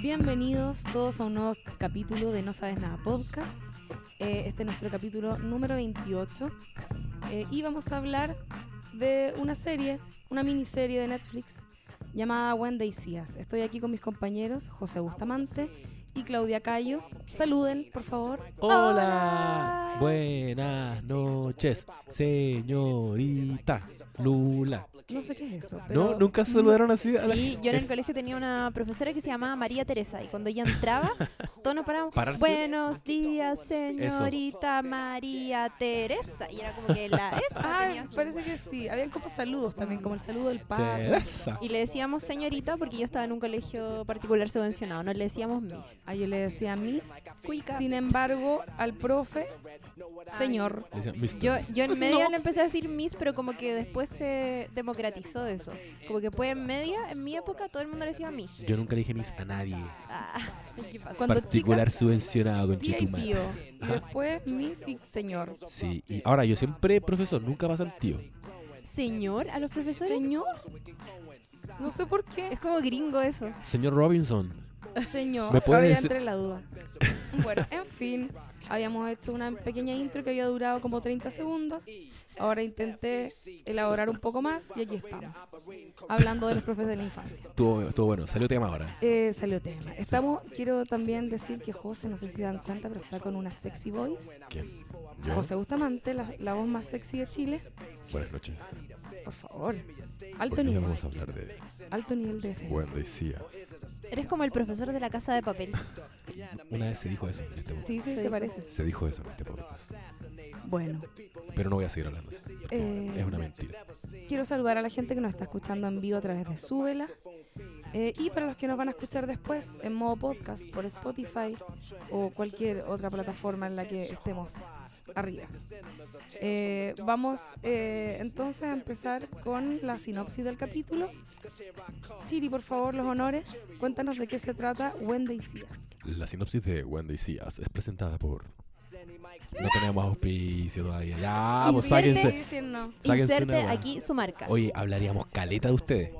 Bienvenidos todos a un nuevo capítulo de No Sabes Nada Podcast. Eh, este es nuestro capítulo número 28 eh, y vamos a hablar de una serie, una miniserie de Netflix llamada When They See. Estoy aquí con mis compañeros José Bustamante y Claudia Cayo. Saluden, por favor. Hola. Buenas noches, señorita Lula. No sé qué es eso. ¿No? Pero ¿Nunca saludaron así a la Sí, yo en el colegio tenía una profesora que se llamaba María Teresa y cuando ella entraba, todos nos parábamos. Pararse. Buenos días, señorita María Teresa. Y era como que la esa Ah, tenía su- parece que sí. Habían como saludos también, como el saludo del padre. Teresa? Y le decíamos señorita porque yo estaba en un colegio particular subvencionado, no le decíamos miss. Ah, yo le decía Miss. Cuica. Sin embargo, al profe, señor. Yo, yo en media No. le empecé a decir miss, pero como que después se democratizó eso. Como que después en media, en mi época, todo el mundo le decía miss. Yo nunca le dije mis a nadie. Ah, ¿qué pasa? Cuando Particular subvencionado con Tía y tío. Y después Miss y señor. Sí, y ahora yo siempre profesor, nunca pasa el tío. Señor a los profesores. ¿Señor? No sé por qué. Es como gringo eso. Señor Robinson. Señor. ¿Me puede Ahora ya decir- entré en la duda. Bueno, en fin. Habíamos hecho una pequeña intro que había durado como 30 segundos. Ahora intenté elaborar un poco más y aquí estamos. Hablando de los profes de la infancia. Estuvo, estuvo bueno, salió tema ahora. Eh, salió tema. Estamos, quiero también decir que José, no sé si dan cuenta, pero está con una sexy voice. ¿Quién? Yo. José Bustamante, la, la voz más sexy de Chile. Buenas noches. Por favor. Alto nivel. vamos a hablar de Alto nivel de See Us. Eres como el profesor de la casa de papel. Una vez se dijo eso en este podcast. Sí, sí, ¿te parece? Se dijo eso en este podcast. Bueno. Pero no voy a seguir hablando así. Eh, Es una mentira. Quiero saludar a la gente que nos está escuchando en vivo a través de Súbela. Eh, y para los que nos van a escuchar después en modo podcast por Spotify o cualquier otra plataforma en la que estemos arriba. Eh, vamos eh, entonces a empezar con la sinopsis del capítulo. Chiri, por favor, los honores. Cuéntanos de qué se trata See Us. La sinopsis de See Us es presentada por. No tenemos auspicio todavía. Ya, pues sáquense. No. Sáquense Inserte aquí su marca. Oye, hablaríamos caleta de ustedes.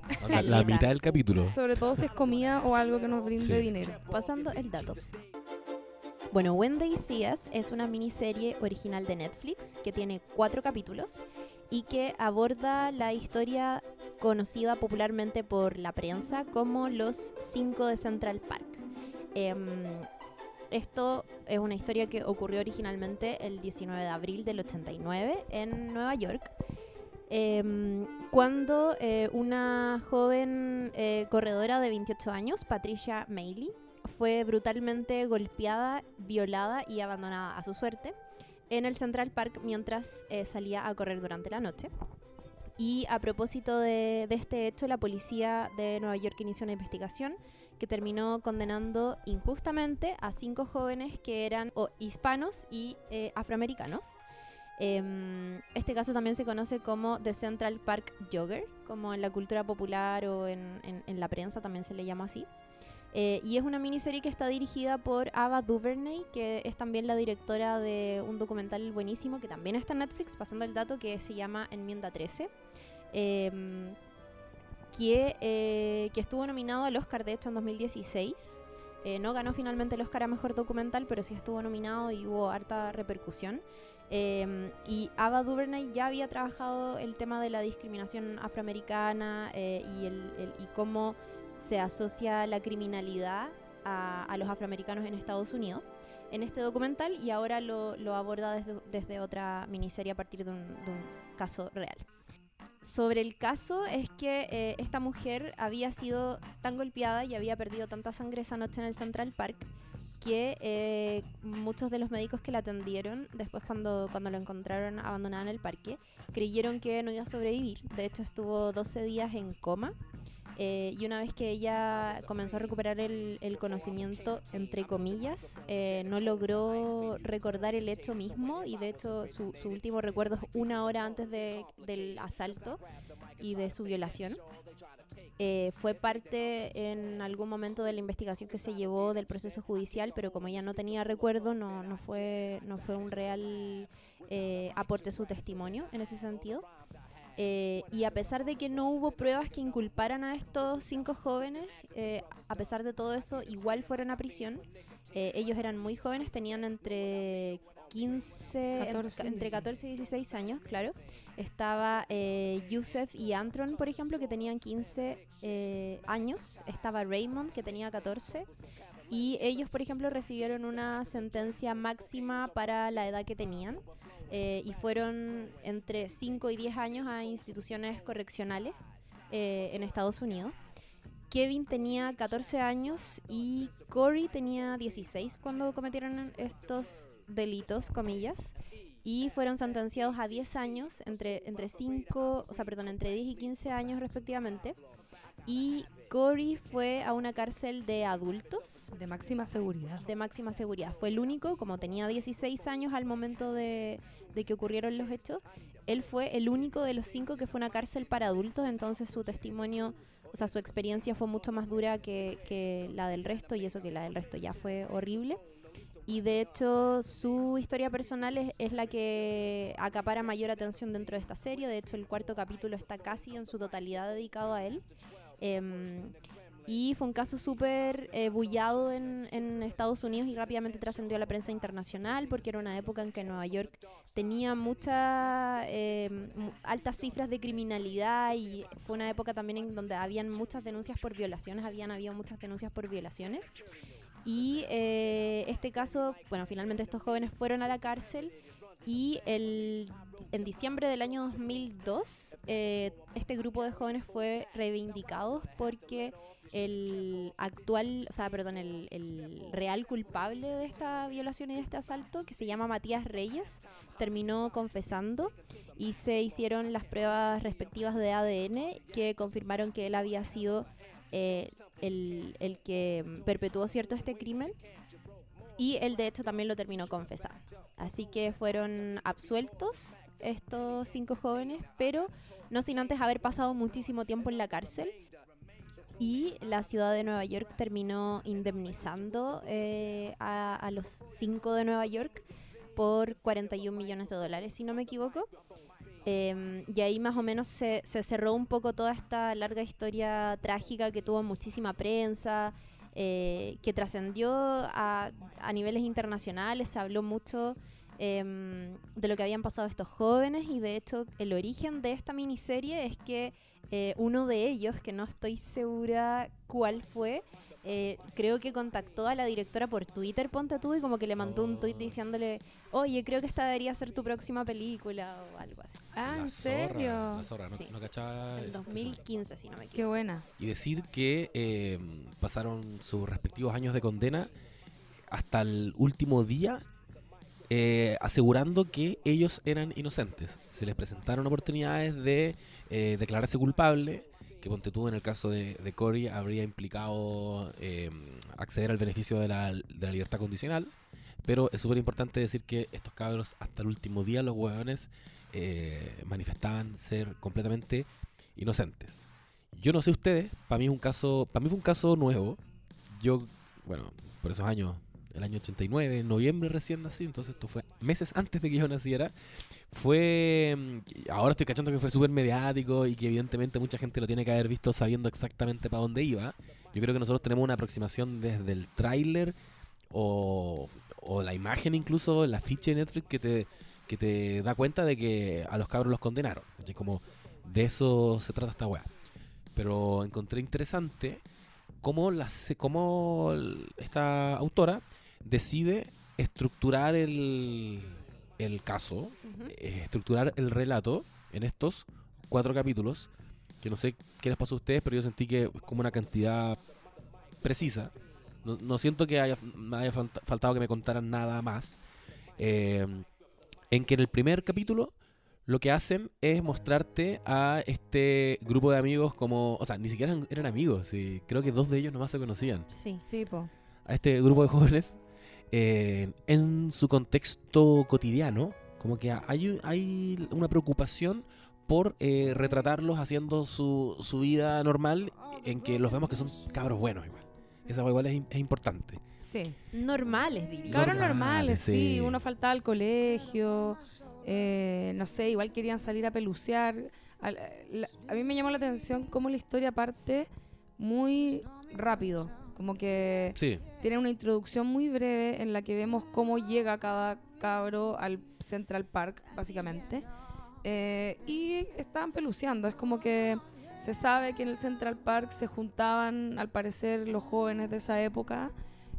La mitad del capítulo. Sobre todo si es comida o algo que nos brinde Sí. dinero. Pasando el dato. Bueno, When They See Us es una miniserie original de Netflix que tiene cuatro capítulos y que aborda la historia conocida popularmente por la prensa como los cinco de Central Park. Em, esto es una historia que ocurrió originalmente el 19 de abril del 89 en Nueva York, em, cuando eh, una joven eh, corredora de 28 años, Patricia Mailey, fue brutalmente golpeada, violada y abandonada a su suerte en el Central Park mientras eh, salía a correr durante la noche. Y a propósito de, este hecho, la policía de Nueva York inició una investigación que terminó condenando injustamente a cinco jóvenes que eran hispanos y eh, afroamericanos. Em, este caso también se conoce como The Central Park Jogger, como en la cultura popular o en la prensa también se le llama así. Eh, y es una miniserie que está dirigida por Ava DuVernay, que es también la directora de un documental buenísimo que también está en Netflix, pasando el dato, que se llama Enmienda 13. em, que, eh, que estuvo nominado al Oscar, de hecho, en 2016. Eh, no ganó finalmente el Oscar a Mejor Documental, pero sí estuvo nominado y hubo harta repercusión. Eh, y Ava DuVernay ya había trabajado el tema de la discriminación afroamericana eh, y, el, el- y cómo se asocia la criminalidad a, los afroamericanos en Estados Unidos en este documental y ahora lo, aborda desde, otra miniserie a partir de un, de un caso real. Sobre el caso es que eh, esta mujer había sido tan golpeada y había perdido tanta sangre esa noche en el Central Park que eh, muchos de los médicos que la atendieron después cuando, cuando la encontraron abandonada en el parque creyeron que no iba a sobrevivir. De hecho estuvo 12 días en coma eh, y una vez que ella comenzó a recuperar el, conocimiento, entre comillas, eh, no logró recordar el hecho mismo y de hecho su, su último recuerdo es una hora antes de- del asalto y de su violación. Eh, fue parte en algún momento de la investigación que se llevó del proceso judicial, pero como ella no tenía recuerdo, no, no, fue, no fue un real eh, aporte su testimonio en ese sentido. Eh, y a pesar de que no hubo pruebas que inculparan a estos cinco jóvenes, eh, a pesar de todo eso, igual fueron a prisión. Eh, ellos eran muy jóvenes, tenían entre 15, en- 14 y entre 16. 14 y 16 años, claro. Estaba eh, Yusef y Antron, por ejemplo, que tenían 15 eh, años. Estaba Raymond, que tenía 14. Y ellos, por ejemplo, recibieron una sentencia máxima para la edad que tenían. Eh, y fueron entre 5 y 10 años a instituciones correccionales eh, en Estados Unidos. Kevin tenía 14 años y Corey tenía 16 cuando cometieron estos delitos, comillas, y fueron sentenciados a 10 años, entre, entre 5, o sea, perdón, entre 10 y 15 años respectivamente. Y Corey fue a una cárcel de adultos De máxima seguridad. de máxima seguridad. Fue el único, como tenía 16 años al momento de, de que ocurrieron los hechos, él fue el único de los cinco que fue a una cárcel para adultos, entonces su testimonio, o sea, su experiencia fue mucho más dura que, que la del resto, y eso que la del resto ya fue horrible. Y de hecho, su historia personal es, es la que acapara mayor atención dentro de esta serie. De hecho, el cuarto capítulo está casi en su totalidad dedicado a él. Em, y fue un caso súper eh, bullado en, en Estados Unidos y rápidamente trascendió a la prensa internacional porque era una época en que Nueva York tenía muchas altas cifras de criminalidad y fue una época también en donde habían muchas denuncias por violaciones, habían habido muchas denuncias por violaciones. Y eh, este caso, bueno, finalmente estos jóvenes fueron a la cárcel y el, en diciembre del año 2002 eh, este grupo de jóvenes fue reivindicado porque el actual, o sea, perdón, el, real culpable de esta violación y de este asalto, que se llama Matías Reyes, terminó confesando y se hicieron las pruebas respectivas de ADN que confirmaron que él había sido eh, el, el que perpetuó cierto este crimen y él de hecho también lo terminó confesando. Así que fueron absueltos estos cinco jóvenes, pero no sin antes haber pasado muchísimo tiempo en la cárcel. Y la ciudad de Nueva York terminó indemnizando eh, a, los cinco de Nueva York por 41 millones de dólares, si no me equivoco. Em, y ahí más o menos se, se cerró un poco toda esta larga historia trágica que tuvo muchísima prensa, eh, que trascendió a, niveles internacionales, se habló mucho em, de lo que habían pasado estos jóvenes y de hecho el origen de esta miniserie es que eh, uno de ellos, que no estoy segura cuál fue, eh, creo que contactó a la directora por Twitter, ponte tú, y como que le mandó un tweet Oh. diciéndole, oye, creo que esta debería ser tu próxima película o algo así. Ah, La ¿en zorra, serio? La zorra, no, Sí. no cachaba En eso. 2015, si no me Qué equivoco. buena. Y decir que eh, pasaron sus respectivos años de condena hasta el último día eh, asegurando que ellos eran inocentes. Se les presentaron oportunidades de eh, declararse culpable, que ponte tú en el caso de, de Cory habría implicado eh, acceder al beneficio de la, libertad condicional. Pero es súper importante decir que estos cabros hasta el último día, los hueones, eh, manifestaban ser completamente inocentes. Yo no sé ustedes, para mí es para mí fue un caso nuevo. Yo, bueno, por esos años, el año 89, en noviembre recién nací, entonces esto fue meses antes de que yo naciera. Fue, mm, ahora estoy cachando que fue súper mediático y que evidentemente mucha gente lo tiene que haber visto sabiendo exactamente para dónde iba. Yo creo que nosotros tenemos una aproximación desde el tráiler o, o la imagen incluso, el afiche de Netflix que te, que te da cuenta de que a los cabros los condenaron. ¿cachai? Como de eso se trata esta weá. Pero encontré interesante cómo, la, cómo esta autora decide estructurar el, el caso, eh, estructurar el relato en estos cuatro capítulos, que no sé qué les pasó a ustedes, pero yo sentí que es como una cantidad precisa. No, no siento que haya, me haya falta- faltado que me contaran nada más. Eh, en que en el primer capítulo lo que hacen es mostrarte a este grupo de amigos como, o sea, ni siquiera eran, eran amigos, sí, creo que dos de ellos nomás se conocían Sí. Sí, po. a este grupo de jóvenes eh, en su contexto cotidiano, como que hay, hay una preocupación por eh, retratarlos haciendo su, su vida normal en que los vemos que son cabros buenos igual. Esa igual es, es importante. Sí. Normales, diría. Cabros Normales, normales, sí. sí. Uno faltaba al colegio. eh, no sé, igual querían salir a pelucear. al- la- a mí me llamó la atención cómo la historia parte muy rápido. Como que Sí, tiene una introducción muy breve en la que vemos cómo llega cada cabro al Central Park, básicamente. Eh, y estaban peluceando. Es como que se sabe que en el Central Park se juntaban, al parecer, los jóvenes de esa época,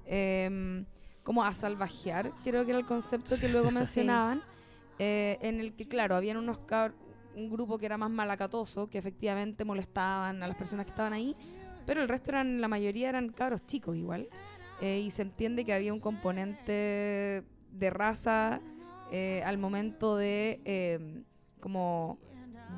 em, como a salvajear, creo que era el concepto que luego Sí. mencionaban, eh, en el que, claro, habían unos cab- un grupo que era más malacatoso, que efectivamente molestaban a las personas que estaban ahí, pero el resto eran, la mayoría eran cabros chicos igual. Eh, y se entiende que había un componente de raza eh, al momento de eh, como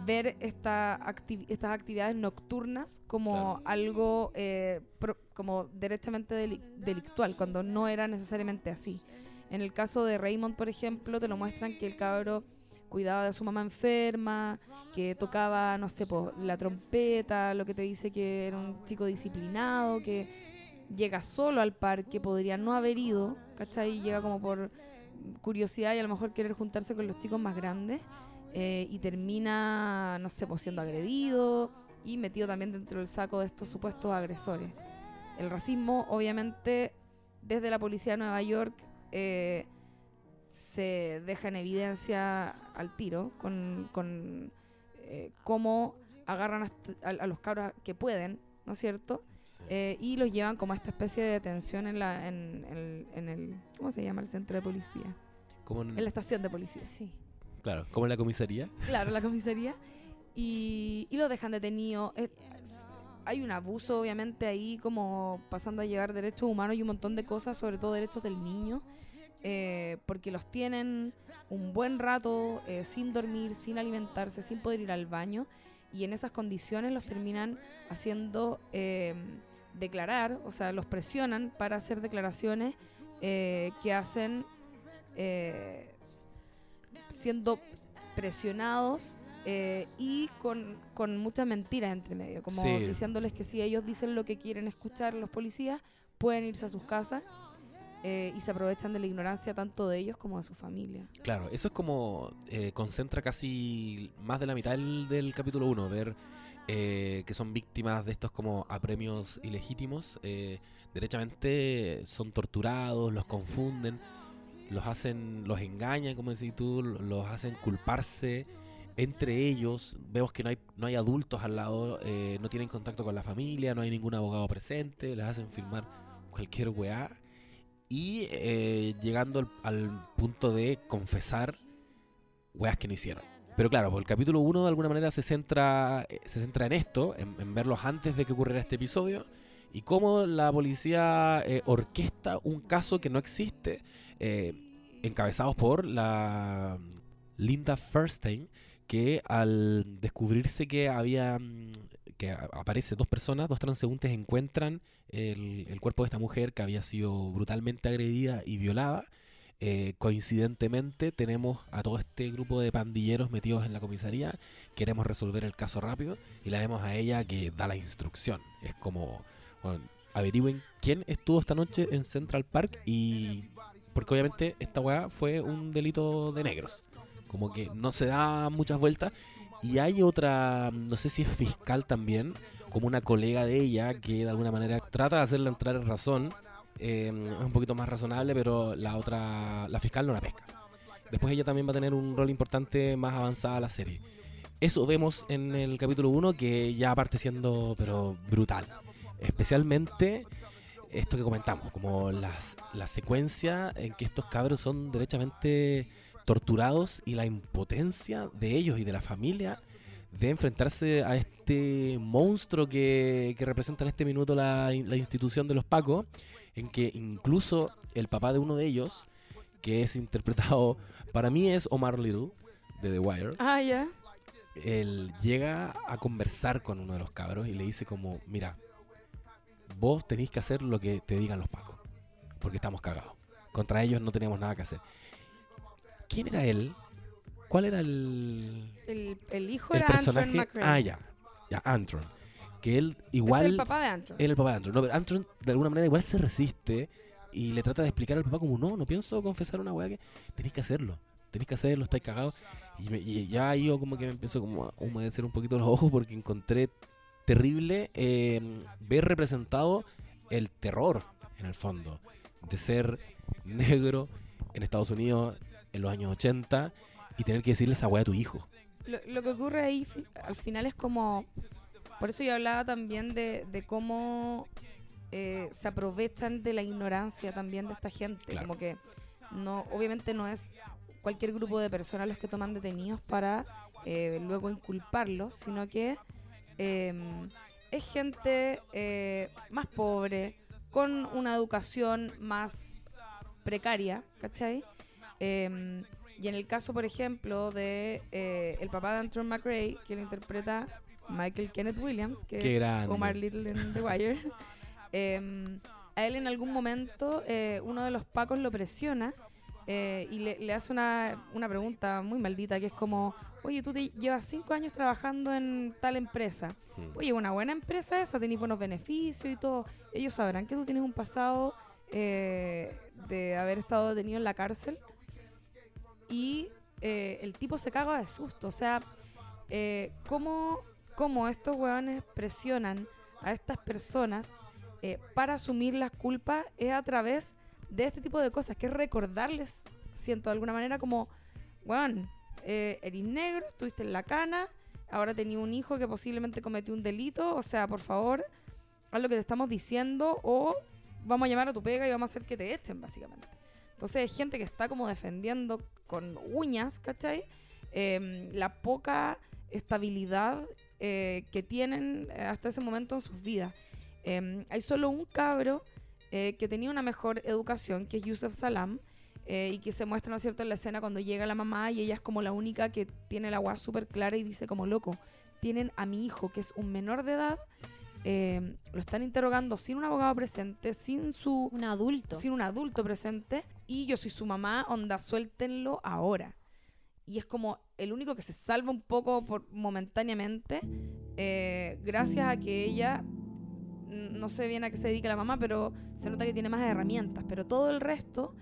ver esta acti- estas actividades nocturnas como Claro. algo eh, pro- como derechamente deli- delictual, cuando no era necesariamente así. En el caso de Raymond, por ejemplo, te lo muestran que el cabro cuidaba de su mamá enferma, que tocaba, no sé, po, la trompeta, lo que te dice que era un chico disciplinado, que llega solo al parque, podría no haber ido, ¿cachai? Llega como por curiosidad y a lo mejor querer juntarse con los chicos más grandes eh, y termina, no sé, pues siendo agredido y metido también dentro del saco de estos supuestos agresores. El racismo, obviamente, desde la policía de Nueva York eh, se deja en evidencia al tiro con, con eh, cómo agarran a, est- a- a los cabros que pueden, ¿no es cierto? sí. Eh, y los llevan como a esta especie de detención en, la, en, en- en el, ¿cómo se llama? El centro de policía. como en, En la estación de policía. Sí. claro, como en la comisaría. Claro, la comisaría. Y, y lo dejan detenido. Es- es- hay un abuso, obviamente, ahí como pasando a llevar derechos humanos y un montón de cosas, sobre todo derechos del niño, eh, porque los tienen un buen rato eh, sin dormir, sin alimentarse, sin poder ir al baño, y en esas condiciones los terminan haciendo eh, declarar, o sea, los presionan para hacer declaraciones eh, que hacen eh, siendo presionados eh, y con, con muchas mentiras entre medio, como Sí. diciéndoles que si ellos dicen lo que quieren escuchar los policías, pueden irse a sus casas eh, y se aprovechan de la ignorancia tanto de ellos como de su familia. Claro, eso es como eh, concentra casi más de la mitad del, capítulo 1, ver eh, que son víctimas de estos como apremios ilegítimos, eh, derechamente son torturados, los confunden, los hacen, los engañan, como decís tú, los hacen culparse entre ellos, vemos que no hay, no hay adultos al lado, eh, no tienen contacto con la familia, no hay ningún abogado presente, les hacen firmar cualquier weá. Y eh, llegando al, punto de confesar weas que no hicieron. Pero claro, pues el capítulo 1 de alguna manera se centra, eh, se centra en esto, en, en verlos antes de que ocurriera este episodio, y cómo la policía eh, orquesta un caso que no existe, eh, encabezados por la Linda Furstein, que al descubrirse que había mm, que aparece dos personas, dos transeúntes encuentran el, cuerpo de esta mujer que había sido brutalmente agredida y violada. Eh, coincidentemente tenemos a todo este grupo de pandilleros metidos en la comisaría, queremos resolver el caso rápido y la vemos a ella que da la instrucción. Es como, averigüen quién estuvo esta noche en Central Park y... Porque obviamente esta weá fue un delito de negros. Como que no se da muchas vueltas. Y hay otra, no sé si es fiscal también, como una colega de ella que de alguna manera trata de hacerla entrar en razón. eh, es un poquito más razonable, pero la otra, la fiscal no la pesca. Después ella también va a tener un rol importante más avanzada la serie. Eso vemos en el capítulo 1 que ya parte siendo pero brutal. Especialmente esto que comentamos, como las, la secuencia en que estos cabros son derechamente torturados y la impotencia de ellos y de la familia de enfrentarse a este monstruo que, que representa en este minuto la, la institución de los Pacos, en que incluso el papá de uno de ellos, que es interpretado, para mí es Omar Little, de The Wire, Ah, ya. él llega a conversar con uno de los cabros y le dice como, mira, vos tenéis que hacer lo que te digan los pacos, porque estamos cagados. Contra ellos no tenemos nada que hacer. ¿Quién era él? ¿Cuál era el, El, el hijo el era Antron personaje? McCrae. Ah, ya, ya, Antron. Que él Este igual... es el papá de Antron. Era el papá de Antron. No, pero Antron de alguna manera igual se resiste y le trata de explicar al papá como, no, no pienso confesar una weá que tenéis que hacerlo. tenéis que hacerlo, estáis cagados. Y, me- y ya yo como que me empezó como a humedecer un poquito los ojos porque encontré terrible eh, ver representado el terror, en el fondo, de ser negro en Estados Unidos en los años 80 y tener que decirle esa weá a tu hijo. Lo, lo que ocurre ahí al final es como. Por eso yo hablaba también de, de cómo eh, se aprovechan de la ignorancia también de esta gente. Claro. Como que no, obviamente no es cualquier grupo de personas los que toman detenidos para eh, luego inculparlos, sino que eh, es gente eh, más pobre, con una educación más precaria, ¿cachai? Eh, y en el caso, por ejemplo, de eh, el papá de Anton McRae, que lo interpreta Michael Kenneth Williams, que Qué es grande. Omar Little en The Wire, eh, a él en algún momento eh, uno de los pacos lo presiona eh, y le, le hace una, una pregunta muy maldita, que es como, oye, tú te llevas cinco años trabajando en tal empresa. Mm. Oye, una buena empresa esa, tenés buenos beneficios y todo. Ellos sabrán que tú tienes un pasado eh, de haber estado detenido en la cárcel. Y eh, el tipo se caga de susto. O sea, eh, ¿cómo, cómo estos hueones presionan a estas personas eh, para asumir las culpas es a través de este tipo de cosas, que es recordarles, siento de alguna manera, como, weón, eh, eres negro, estuviste en la cana, ahora tenía un hijo que posiblemente cometió un delito, o sea, por favor, haz lo que te estamos diciendo o vamos a llamar a tu pega y vamos a hacer que te echen, básicamente. Entonces hay gente que está como defendiendo con uñas, ¿cachai? Em, la poca estabilidad eh, que tienen eh, hasta ese momento en sus vidas. Em, hay solo un cabro eh, que tenía una mejor educación, que es Yusef Salam, eh, y que se muestra, ¿no es cierto?, en la escena cuando llega la mamá y ella es como la única que tiene la agua súper clara y dice como, loco, tienen a mi hijo, que es un menor de edad, eh, lo están interrogando sin un abogado presente, sin su Un adulto. sin un adulto presente y yo soy su mamá, onda, suéltenlo ahora. Y es como el único que se salva un poco por, momentáneamente, eh, gracias a que ella, no sé bien a qué se dedica la mamá, pero se nota que tiene más herramientas. Pero todo el resto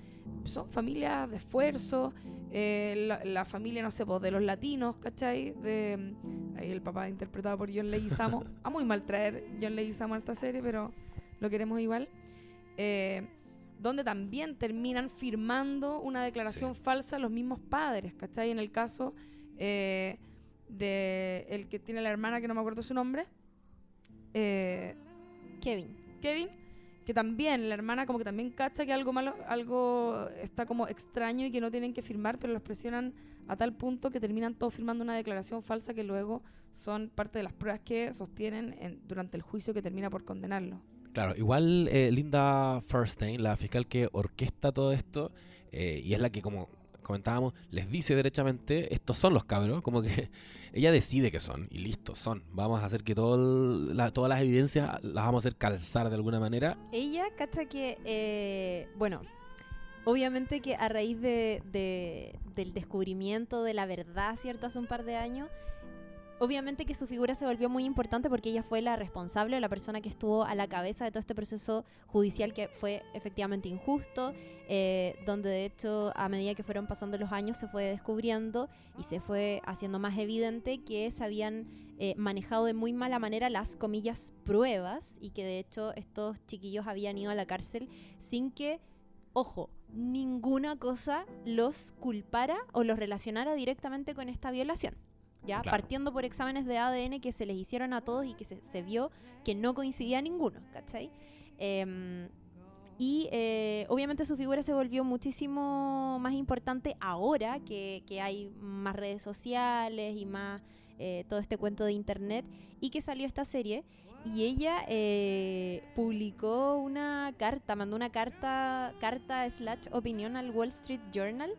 son familias de esfuerzo, eh, la, la familia, no sé, pues, de los latinos, ¿cachai? De, ahí el papá interpretado por John Leguizamo. a muy mal traer John Leguizamo en esta serie, pero lo queremos igual. Eh, donde también terminan firmando una declaración falsa los mismos padres, ¿cachai? En el caso eh, de el que tiene la hermana, que no me acuerdo su nombre, eh, Kevin. Kevin, que también la hermana como que también cacha que algo malo, algo está como extraño y que no tienen que firmar, pero los presionan a tal punto que terminan todos firmando una declaración falsa que luego son parte de las pruebas que sostienen en- durante el juicio que termina por condenarlo. Claro, igual eh, Linda Furstein, la fiscal que orquesta todo esto, eh, y es la que, como comentábamos, les dice derechamente, estos son los cabros, como que ella decide que son, y listo, son. Vamos a hacer que todo la- todas las evidencias las vamos a hacer calzar de alguna manera. Ella cacha que, eh, bueno, obviamente que a raíz de, de- del descubrimiento de la verdad, ¿cierto? Hace un par de años, obviamente que su figura se volvió muy importante porque ella fue la responsable, la persona que estuvo a la cabeza de todo este proceso judicial que fue efectivamente injusto, eh, donde de hecho a medida que fueron pasando los años se fue descubriendo y se fue haciendo más evidente que se habían eh, manejado de muy mala manera las comillas pruebas y que de hecho estos chiquillos habían ido a la cárcel sin que, ojo, ninguna cosa los culpara o los relacionara directamente con esta violación. ¿Ya? Claro. Partiendo por exámenes de ADN que se les hicieron a todos y que se, se vio que no coincidía ninguno, ¿cachai? Em, y eh, obviamente su figura se volvió muchísimo más importante ahora que, que hay más redes sociales y más eh, todo este cuento de internet y que salió esta serie. Y ella eh, publicó una carta, mandó una carta, carta slash opinión al Wall Street Journal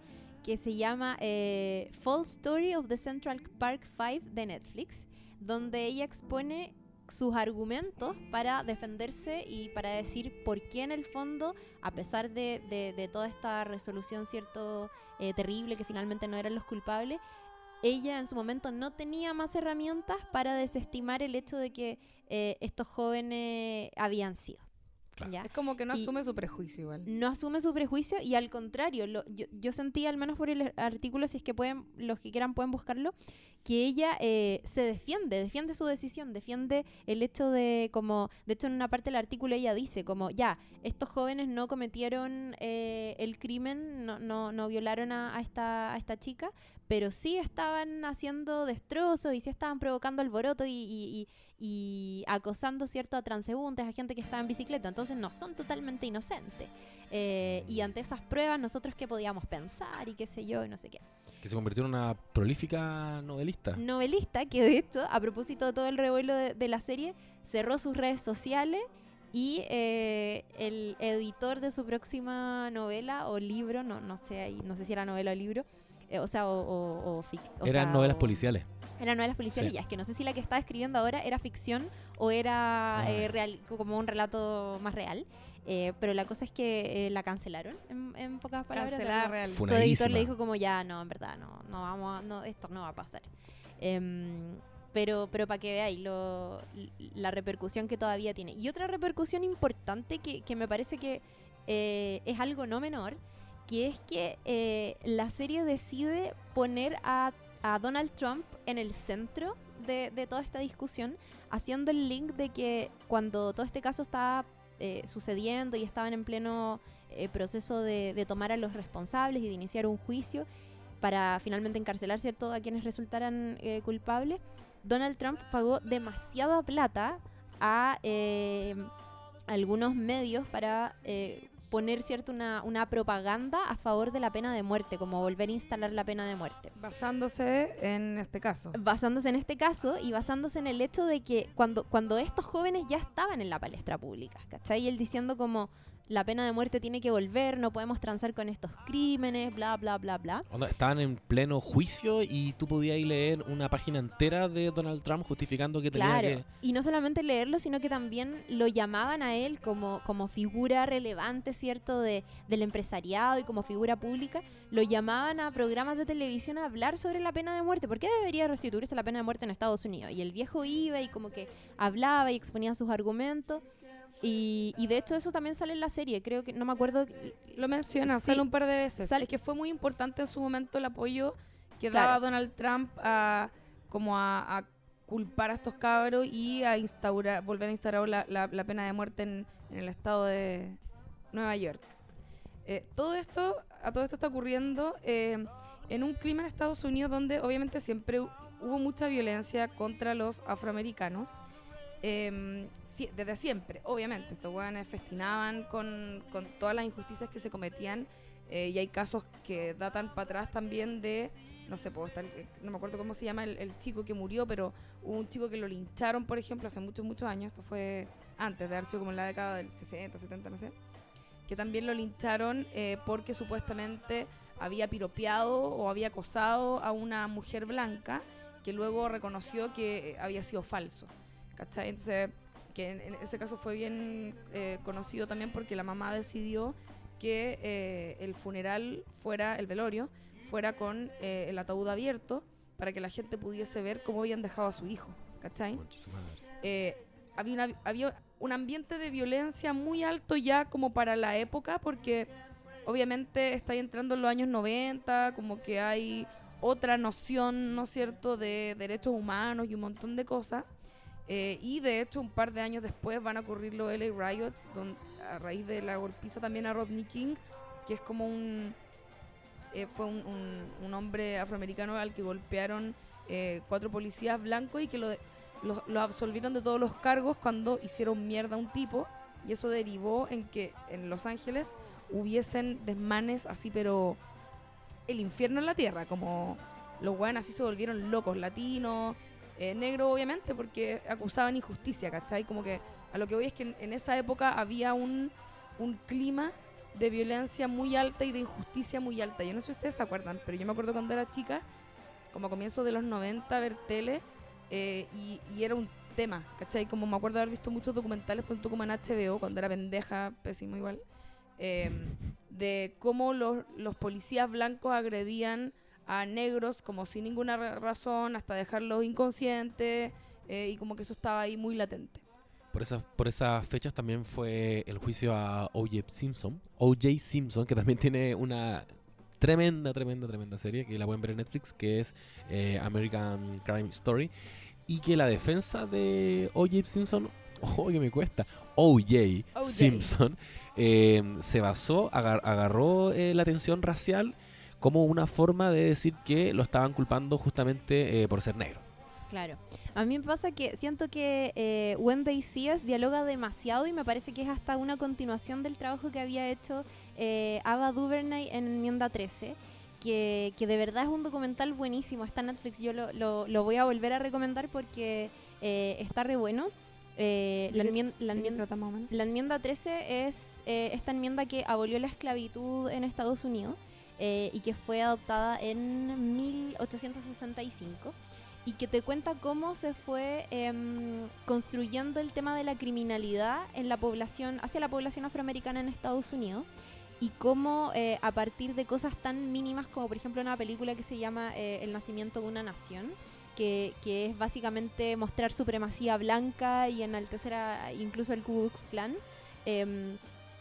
que se llama eh, False Story of the Central Park 5 de Netflix, donde ella expone sus argumentos para defenderse y para decir por qué en el fondo, a pesar de, de- toda esta resolución cierto eh, terrible que finalmente no eran los culpables, ella en su momento no tenía más herramientas para desestimar el hecho de que eh, estos jóvenes habían sido. Claro. ¿ya? Es como que no Y- asume su prejuicio igual. no asume su prejuicio y al contrario, lo- yo, yo sentí al menos por el artículo, si es que pueden, los que quieran pueden buscarlo, que ella eh, se defiende, defiende su decisión, defiende el hecho de como, de hecho en una parte del artículo ella dice como, ya, estos jóvenes no cometieron eh, el crimen, no, no, no violaron a, a esta, a esta chica, pero sí estaban haciendo destrozos y sí estaban provocando alboroto y, y- y- y acosando cierto a transeúntes, a gente que estaba en bicicleta, entonces no son totalmente inocentes. Eh, y ante esas pruebas, nosotros qué podíamos pensar y qué sé yo, y no sé qué. Que se convirtió en una prolífica novelista. Novelista que de hecho, a propósito de todo el revuelo de, de la serie, cerró sus redes sociales y eh, el editor de su próxima novela o libro, no, no sé ahí, no sé si era novela o libro, eh, o sea, o, o, o fix- o Eran sea, novelas o- policiales. Eran novelas policiales, Sí. ya, es que no sé si la que estaba escribiendo ahora era ficción o era Ah. eh, real, como un relato más real. Eh, pero la cosa es que eh, la cancelaron, en, en pocas palabras. o sea, Cancelada no- real. Su editor le dijo como ya, no, en verdad, no, no vamos a- no, esto no va a pasar. Em, pero pero para que veáis lo- la repercusión que todavía tiene. Y otra repercusión importante que, que me parece que eh, es algo no menor, que es que eh, la serie decide poner a, a Donald Trump en el centro de, toda esta discusión, haciendo el link de que cuando todo este caso estaba eh, sucediendo y estaban en pleno eh, proceso de, de tomar a los responsables y de iniciar un juicio para finalmente encarcelar ¿cierto? a quienes resultaran eh, culpables, Donald Trump pagó demasiada plata a eh, algunos medios para eh, poner cierto una, una propaganda a favor de la pena de muerte, como volver a instalar la pena de muerte Basándose en este caso. basándose en este caso y basándose en el hecho de que cuando, cuando estos jóvenes ya estaban en la palestra pública, ¿cachai? Y él diciendo como la pena de muerte tiene que volver, no podemos transar con estos crímenes, bla, bla, bla, bla. Estaban en pleno juicio y tú podías ir leer una página entera de Donald Trump justificando que tenía Claro, que... y no solamente leerlo, sino que también lo llamaban a él como, como figura relevante, ¿cierto?, de, del empresariado y como figura pública, lo llamaban a programas de televisión a hablar sobre la pena de muerte. ¿Por qué debería restituirse la pena de muerte en Estados Unidos? Y el viejo iba y como que hablaba y exponía sus argumentos. Y, y de hecho eso también sale en la serie, creo que, no me acuerdo, Lo menciona, Sí. sale un par de veces. Sal- Es que fue muy importante en su momento el apoyo que Claro. daba Donald Trump a como a, a culpar a estos cabros y a instaurar, volver a instaurar la, la- la pena de muerte en, en el estado de Nueva York. Eh, todo esto, a todo esto está ocurriendo eh, en un clima en Estados Unidos donde obviamente siempre hu- hubo mucha violencia contra los afroamericanos. Sie- desde siempre, obviamente, estos hueones festinaban con, con todas las injusticias que se cometían eh, y hay casos que datan para atrás también de, no sé, puedo estar, eh, no me acuerdo cómo se llama el, el chico que murió, pero hubo un chico que lo lincharon, por ejemplo, hace muchos, muchos años, esto fue antes de haber sido como en la década del 60, 70, no sé, que también lo lincharon eh, porque supuestamente había piropeado o había acosado a una mujer blanca que luego reconoció que eh, había sido falso. ¿Cachai? Entonces, que en, en ese caso fue bien eh, conocido también porque la mamá decidió que eh, el funeral fuera, el velorio, fuera con eh, el ataúd abierto para que la gente pudiese ver cómo habían dejado a su hijo. ¿Cachai? Había, una- había un ambiente de violencia muy alto ya como para la época, porque obviamente está entrando en los años 90, como que hay otra noción, ¿no es cierto?, de derechos humanos y un montón de cosas. Eh, y de hecho, un par de años después van a ocurrir los LA Riots, don- a raíz de la golpiza también a Rodney King, que es como un. eh, fue un, un- hombre afroamericano al que golpearon eh, cuatro policías blancos y que lo, lo, lo absolvieron de todos los cargos cuando hicieron mierda a un tipo. Y eso derivó en que en Los Ángeles hubiesen desmanes así, pero el infierno en la tierra, como los weones así se volvieron locos, latinos, eh, negros obviamente, porque acusaban injusticia, ¿cachai? Como que a lo que voy es que en, esa época había un, un clima de violencia muy alta y de injusticia muy alta. Yo no sé si ustedes se acuerdan, pero yo me acuerdo cuando era chica, como a comienzos de los 90, ver tele, eh, y, y era un tema, ¿cachai? Como me acuerdo haber visto muchos documentales, ejemplo, como en HBO, cuando era pendeja, pésimo igual, eh, de cómo los, los policías blancos agredían a negros como sin ninguna ra- razón, hasta dejarlos inconscientes, eh, y como que eso estaba ahí muy latente. Por esas, por esas fechas también fue el juicio a O.J. Simpson. O.J. Simpson, que también tiene una tremenda, tremenda, tremenda serie que la pueden ver en Netflix, que es eh, American Crime Story. Y que la defensa de O.J. Simpson, oh, que me cuesta, O.J. O.J.. Simpson, eh, se basó, agar- agarró eh, la tensión racial como una forma de decir que lo estaban culpando justamente eh, por ser negro. Claro. A mí me pasa que siento que eh, See Us dialoga demasiado y me parece que es hasta una continuación del trabajo que había hecho eh, Ava DuVernay en Enmienda 13. Que, que de verdad es un documental buenísimo. Está en Netflix. Yo lo, lo- lo voy a volver a recomendar porque eh, está re bueno. Eh, la, ¿De qué- enmien- la ¿De qué enmien- trata más o menos? la enmienda 13 es eh, esta enmienda que abolió la esclavitud en Estados Unidos eh, y que fue adoptada en 1865 y que te cuenta cómo se fue em, construyendo el tema de la criminalidad en la población hacia la población afroamericana en Estados Unidos y cómo eh, a partir de cosas tan mínimas como por ejemplo una película que se llama eh, El nacimiento de una nación que, que es básicamente mostrar supremacía blanca y enaltecer a, incluso al Ku Klux Klan, em,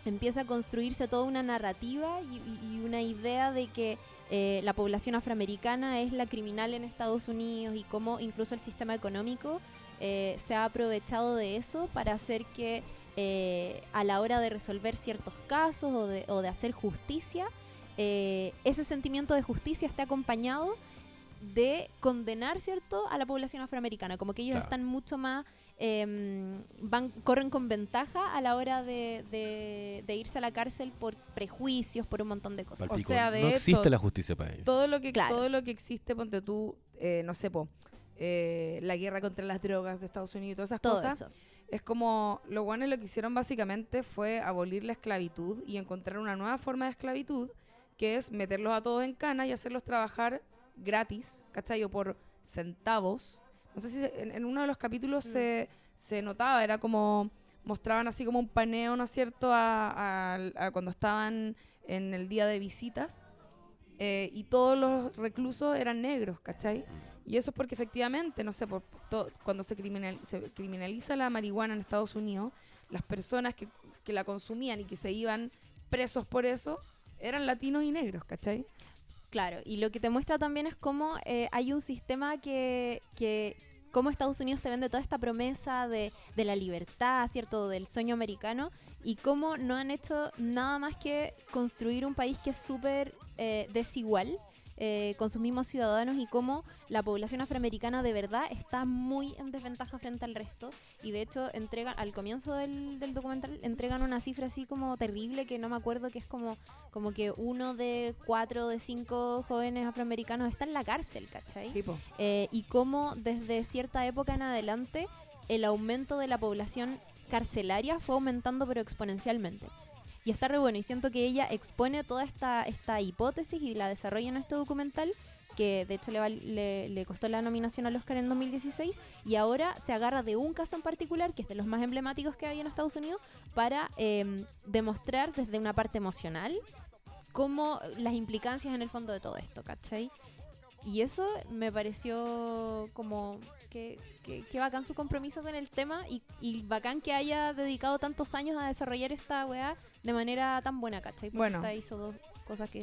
empieza a construirse toda una narrativa y, una idea de que eh, la población afroamericana es la criminal en Estados Unidos y cómo incluso el sistema económico eh, se ha aprovechado de eso para hacer que eh, a la hora de resolver ciertos casos o de, o de hacer justicia, ese sentimiento de justicia esté acompañado de condenar, ¿cierto?, a la población afroamericana. Como que ellos Claro. están mucho más, em, van, corren con ventaja a la hora de, de- de irse a la cárcel por prejuicios, por un montón de cosas. Palpico. sea, de no existe la justicia para ellos. todo lo que Claro. todo lo que existe ponte tú eh, no sé po eh, la guerra contra las drogas de Estados Unidos y todas esas Todo cosas eso. es como los guanes lo que hicieron básicamente fue abolir la esclavitud y encontrar una nueva forma de esclavitud que es meterlos a todos en cana y hacerlos trabajar gratis ¿cachai? o por centavos no sé si se- en, en uno de los capítulos Mm. se, se notaba era como mostraban así como un paneo no es cierto a, a- a cuando estaban en el día de visitas eh, y todos los reclusos eran negros, ¿cachai? Y eso es porque efectivamente, no sé, por, to- cuando se, criminal- se criminaliza la marihuana en Estados Unidos, las personas que, que la consumían y que se iban presos por eso eran latinos y negros, ¿cachai? Claro, y lo que te muestra también es cómo eh, hay un sistema que, que cómo Estados Unidos te vende toda esta promesa de, de la libertad, ¿cierto? Del sueño americano, y cómo no han hecho nada más que construir un país que es súper eh, desigual eh, con sus mismos ciudadanos y cómo la población afroamericana de verdad está muy en desventaja frente al resto. Y de hecho, entregan al comienzo del, del documental, entregan una cifra así como terrible que no me acuerdo que es como como que uno de cuatro de cinco jóvenes afroamericanos está en la cárcel, ¿cachai? Sí. Eh, y cómo desde cierta época en adelante el aumento de la población carcelaria fue aumentando pero exponencialmente. Y está re bueno y siento que ella expone toda esta, esta hipótesis y la desarrolla en este documental que de hecho le, le, le costó la nominación al Oscar en 2016 y ahora se agarra de un caso en particular, que es de los más emblemáticos que hay en Estados Unidos, para em, demostrar desde una parte emocional cómo las implicancias en el fondo de todo esto, ¿cachai? Y eso me pareció como que, que, que bacán su compromiso con el tema y, y bacán que haya dedicado tantos años a desarrollar esta weá de manera tan buena, ¿cachai? Porque Bueno. esta hizo dos cosas que,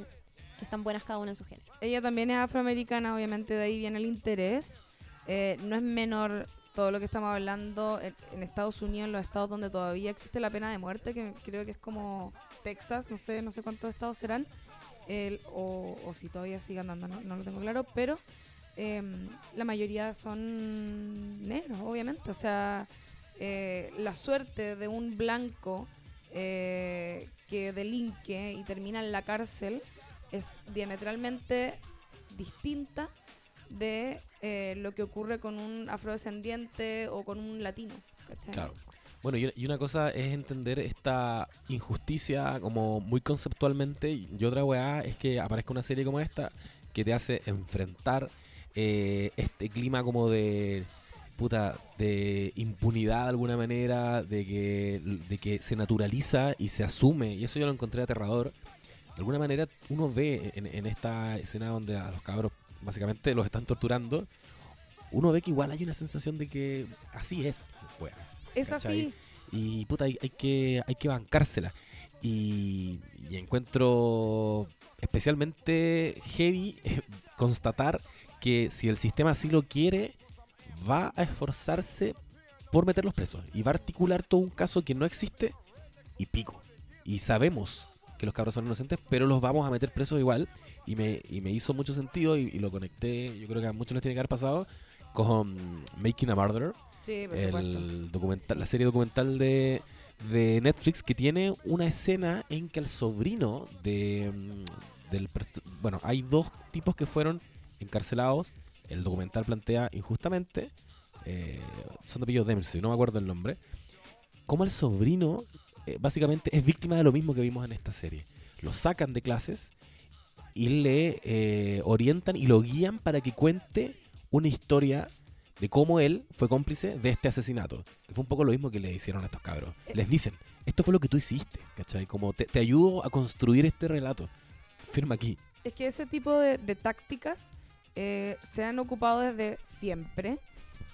que están buenas cada una en su género. Ella también es afroamericana, obviamente de ahí viene el interés. Eh, no es menor todo lo que estamos hablando en, en Estados Unidos, en los estados donde todavía existe la pena de muerte, que creo que es como Texas, no sé, no sé cuántos estados serán, el- o, o si todavía sigue andando, no, no lo tengo claro, pero em, la mayoría son negros, obviamente. O sea, eh, la suerte de un blanco eh, que delinque y termina en la cárcel es diametralmente distinta de eh, lo que ocurre con un afrodescendiente o con un latino. ¿cachai? Claro. Bueno, y, una cosa es entender esta injusticia como muy conceptualmente, y otra weá es que aparezca una serie como esta que te hace enfrentar eh, este clima como de puta de impunidad de alguna manera, de que, de que se naturaliza y se asume, y eso yo lo encontré aterrador. De alguna manera uno ve en, en esta escena donde a los cabros básicamente los están torturando, uno ve que igual hay una sensación de que así es, weá. Es ¿cachai? así. Y puta, hay, hay que, hay que bancársela. Y, y encuentro especialmente heavy eh, constatar que si el sistema así lo quiere, va a esforzarse por meterlos presos. Y va a articular todo un caso que no existe y pico. Y sabemos que los cabros son inocentes, pero los vamos a meter presos igual. Y me, y me hizo mucho sentido y, y lo conecté, yo creo que a muchos les tiene que haber pasado, con Making a Murderer Sí, por el documental, la serie documental de, de Netflix que tiene una escena en que el sobrino de mm, del bueno hay dos tipos que fueron encarcelados el documental plantea injustamente eh, son de apellido Dempsey no me acuerdo el nombre como el sobrino eh, básicamente es víctima de lo mismo que vimos en esta serie lo sacan de clases y le eh, orientan y lo guían para que cuente una historia de cómo él fue cómplice de este asesinato. Que fue un poco lo mismo que le hicieron a estos cabros. Les dicen, esto fue lo que tú hiciste, ¿cachai? Como te, te ayudo a construir este relato. Firma aquí. Es que ese tipo de, de tácticas eh, se han ocupado desde siempre.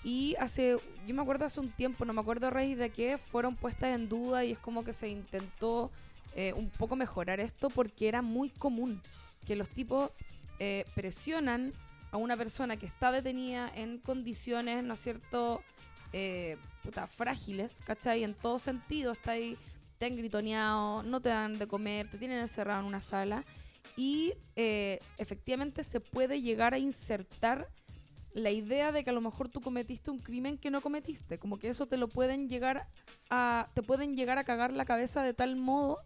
Y hace, yo me acuerdo hace un tiempo, no me acuerdo a raíz de qué, fueron puestas en duda y es como que se intentó eh, un poco mejorar esto porque era muy común que los tipos eh, presionan a una persona que está detenida en condiciones, ¿no es cierto?, eh, puta, frágiles, ¿cachai? En todo sentido, está ahí, te han gritoneado, no te dan de comer, te tienen encerrado en una sala y eh, efectivamente se puede llegar a insertar la idea de que a lo mejor tú cometiste un crimen que no cometiste, como que eso te lo pueden llegar a te pueden llegar a cagar la cabeza de tal modo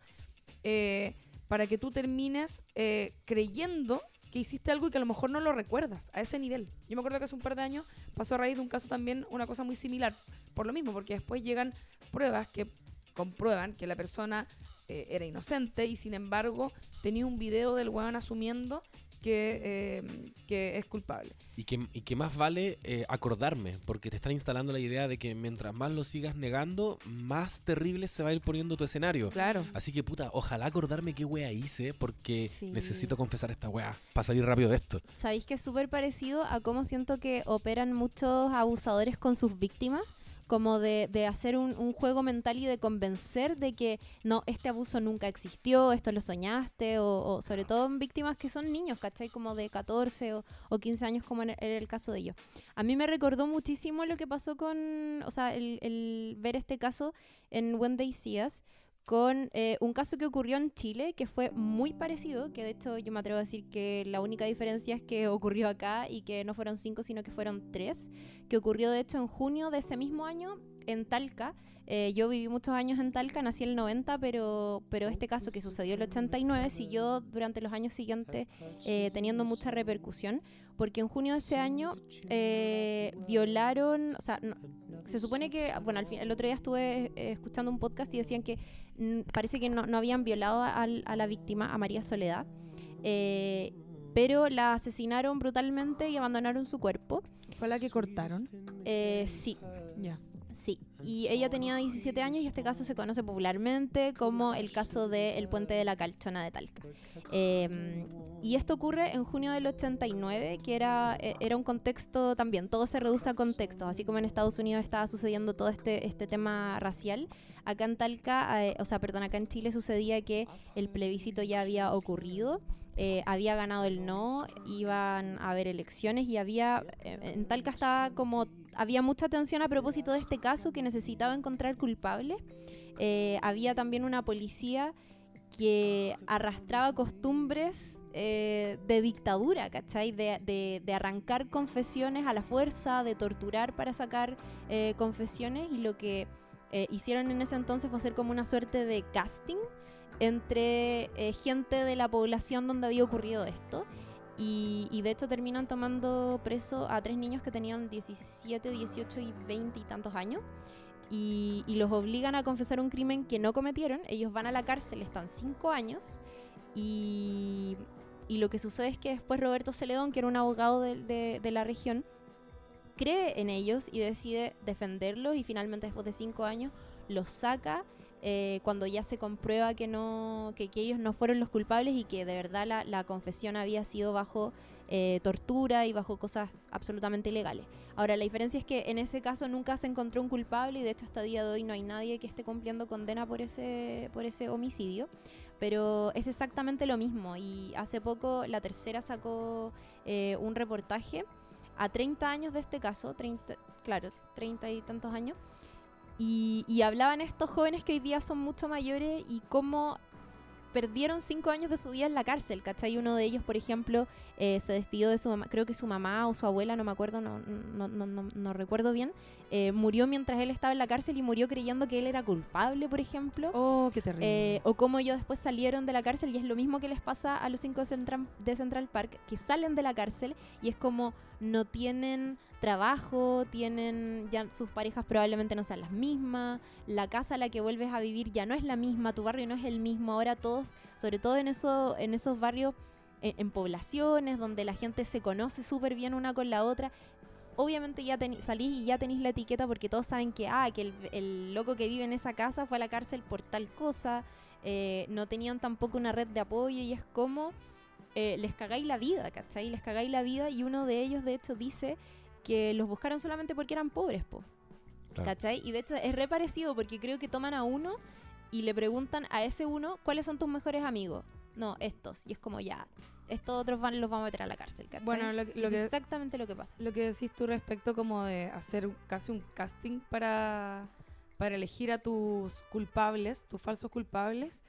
eh, para que tú termines eh, creyendo que hiciste algo y que a lo mejor no lo recuerdas a ese nivel. Yo me acuerdo que hace un par de años pasó a raíz de un caso también una cosa muy similar, por lo mismo, porque después llegan pruebas que comprueban que la persona eh, era inocente y sin embargo tenía un video del weón asumiendo que, eh, que es culpable. Y que, y que más vale eh, acordarme, porque te están instalando la idea de que mientras más lo sigas negando, más terrible se va a ir poniendo tu escenario. Claro. Así que puta, ojalá acordarme qué wea hice, porque Sí. necesito confesar esta wea para salir rápido de esto. ¿Sabéis que es súper parecido a cómo siento que operan muchos abusadores con sus víctimas? Como de, de hacer un, un juego mental y de convencer de que no, este abuso nunca existió, esto lo soñaste, o, o sobre todo en víctimas que son niños, ¿cachai? Como de 14 o, o 15 años, como era el caso de ellos. A mí me recordó muchísimo lo que pasó con, o sea, el, ver este caso en See Us, con eh, un caso que ocurrió en Chile que fue muy parecido, que de hecho yo me atrevo a decir que la única diferencia es que ocurrió acá y que no fueron cinco, sino que fueron tres, que ocurrió de hecho en junio de ese mismo año en Talca. Eh, yo viví muchos años en Talca, nací en el 90, pero, pero este caso que sucedió en el 89 siguió durante los años siguientes eh, teniendo mucha repercusión, porque en junio de ese año eh, violaron, o sea, no- se supone que, bueno, al fin, el otro día estuve eh, escuchando un podcast y decían que mm, parece que no, no habían violado a, la víctima, a María Soledad, eh, pero la asesinaron brutalmente y abandonaron su cuerpo. ¿Fue la que cortaron? Sí, Ya. Sí, y ella tenía 17 años y este caso se conoce popularmente como el caso del puente de la Calchona de Talca. Eh, y esto ocurre en junio del 89, que era, eh, era un contexto también, todo se reduce a contextos, así como en Estados Unidos estaba sucediendo todo este, este tema racial. Acá en Talca, eh, o sea, perdón, acá en Chile sucedía que el plebiscito ya había ocurrido. eh, había ganado el no, iban a haber elecciones y había, eh, en Talca estaba como, había mucha tensión a propósito de este caso que necesitaba encontrar culpables. Eh, había también una policía que arrastraba costumbres eh, de dictadura, ¿cachai? De, de- arrancar confesiones a la fuerza, de torturar para sacar eh, confesiones y lo que hicieron en ese entonces fue hacer como una suerte de casting entre gente de la población donde había ocurrido esto. Y, de hecho terminan tomando preso a tres niños que tenían 17, 18 y 20 y tantos años. Y, los obligan a confesar un crimen que no cometieron. Ellos van a la cárcel, están cinco años. Y, lo que sucede es que después Roberto Celedón, que era un abogado de- de la región, cree en ellos y decide defenderlos. Y finalmente, después de cinco años, los saca eh, cuando ya se comprueba que no que, ellos no fueron los culpables y que de verdad la, la confesión había sido bajo eh, tortura y bajo cosas absolutamente ilegales. Ahora, la diferencia es que en ese caso nunca se encontró un culpable y de hecho hasta el día de hoy no hay nadie que esté cumpliendo condena por ese, por ese homicidio. Pero es exactamente lo mismo y hace poco la tercera sacó eh, un reportaje a 30 años de este caso, 30, claro, 30 y tantos años, y, y hablaban estos jóvenes que hoy día son mucho mayores y cómo perdieron cinco años de su vida en la cárcel, ¿cachai? Uno de ellos, por ejemplo, eh, se despidió de su mamá, creo que su mamá o su abuela, no me acuerdo, no, no, no, no, recuerdo bien, eh, murió mientras él estaba en la cárcel y murió creyendo que él era culpable, por ejemplo. Oh, qué terrible. Eh, o cómo ellos después salieron de la cárcel y es lo mismo que les pasa a los cinco de Central Park, que salen de la cárcel y es como no tienen trabajo, tienen ya sus parejas probablemente no sean las mismas, la casa a la que vuelves a vivir ya no es la misma, tu barrio no es el mismo, ahora todos, sobre todo en eso, en esos barrios en, en poblaciones donde la gente se conoce súper bien una con la otra, obviamente ya salís y ya tenéis la etiqueta porque todos saben que, ah, que el, el loco que vive en esa casa fue a la cárcel por tal cosa, eh, no tenían tampoco una red de apoyo y es como eh, les cagáis la vida, ¿cachai? Les cagáis la vida y uno de ellos de hecho dice que los buscaron solamente porque eran pobres, po. Claro. ¿Cachai? Y de hecho es re parecido porque creo que toman a uno y le preguntan a ese uno cuáles son tus mejores amigos. No, estos. Y es como ya, estos otros van, los vamos a meter a la cárcel, ¿cachai? Bueno, lo, lo es que, exactamente lo que pasa. lo que decís tú respecto como de hacer casi un casting para, para elegir a tus culpables, tus falsos culpables,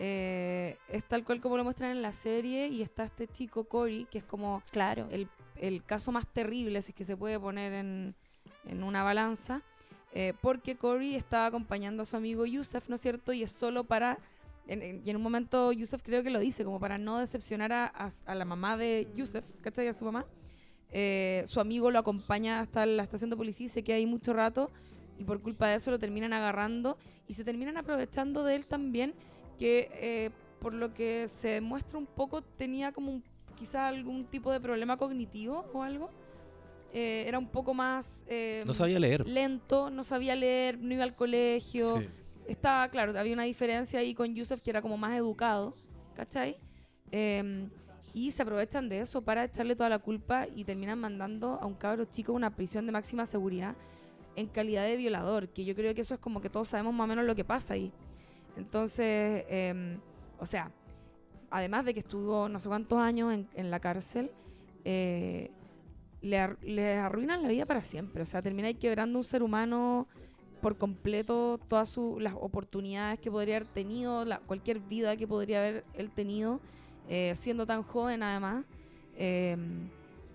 eh, es tal cual como lo muestran en la serie y está este chico Cory, que es como Claro. el, el caso más terrible, si es que se puede poner en, en una balanza, eh, porque Cory estaba acompañando a su amigo Yusef, ¿no es cierto? Y es solo para, en- y en un momento Yusef creo que lo dice, como para no decepcionar a, a- a la mamá de Yusef, ¿cachai? A su mamá. Eh, su amigo lo acompaña hasta la estación de policía y se queda ahí mucho rato y por culpa de eso lo terminan agarrando y se terminan aprovechando de él también que eh, por lo que se muestra un poco tenía como un- quizás algún tipo de problema cognitivo o algo Eh, era un poco más eh, No sabía leer. lento no sabía leer no iba al colegio Sí. estaba, claro, había una diferencia ahí con Yusef que era como más educado, ¿cachai? Eh, y se aprovechan de eso para echarle toda la culpa y terminan mandando a un cabro chico a una prisión de máxima seguridad en calidad de violador, que yo creo que eso es como que todos sabemos más o menos lo que pasa ahí. Entonces, eh, o sea, además de que estuvo no sé cuántos años en, en la cárcel, eh, le, le arruinan la vida para siempre. O sea, termina quebrando un ser humano por completo todas su- las oportunidades que podría haber tenido, la, cualquier vida que podría haber él tenido, eh, siendo tan joven además, eh,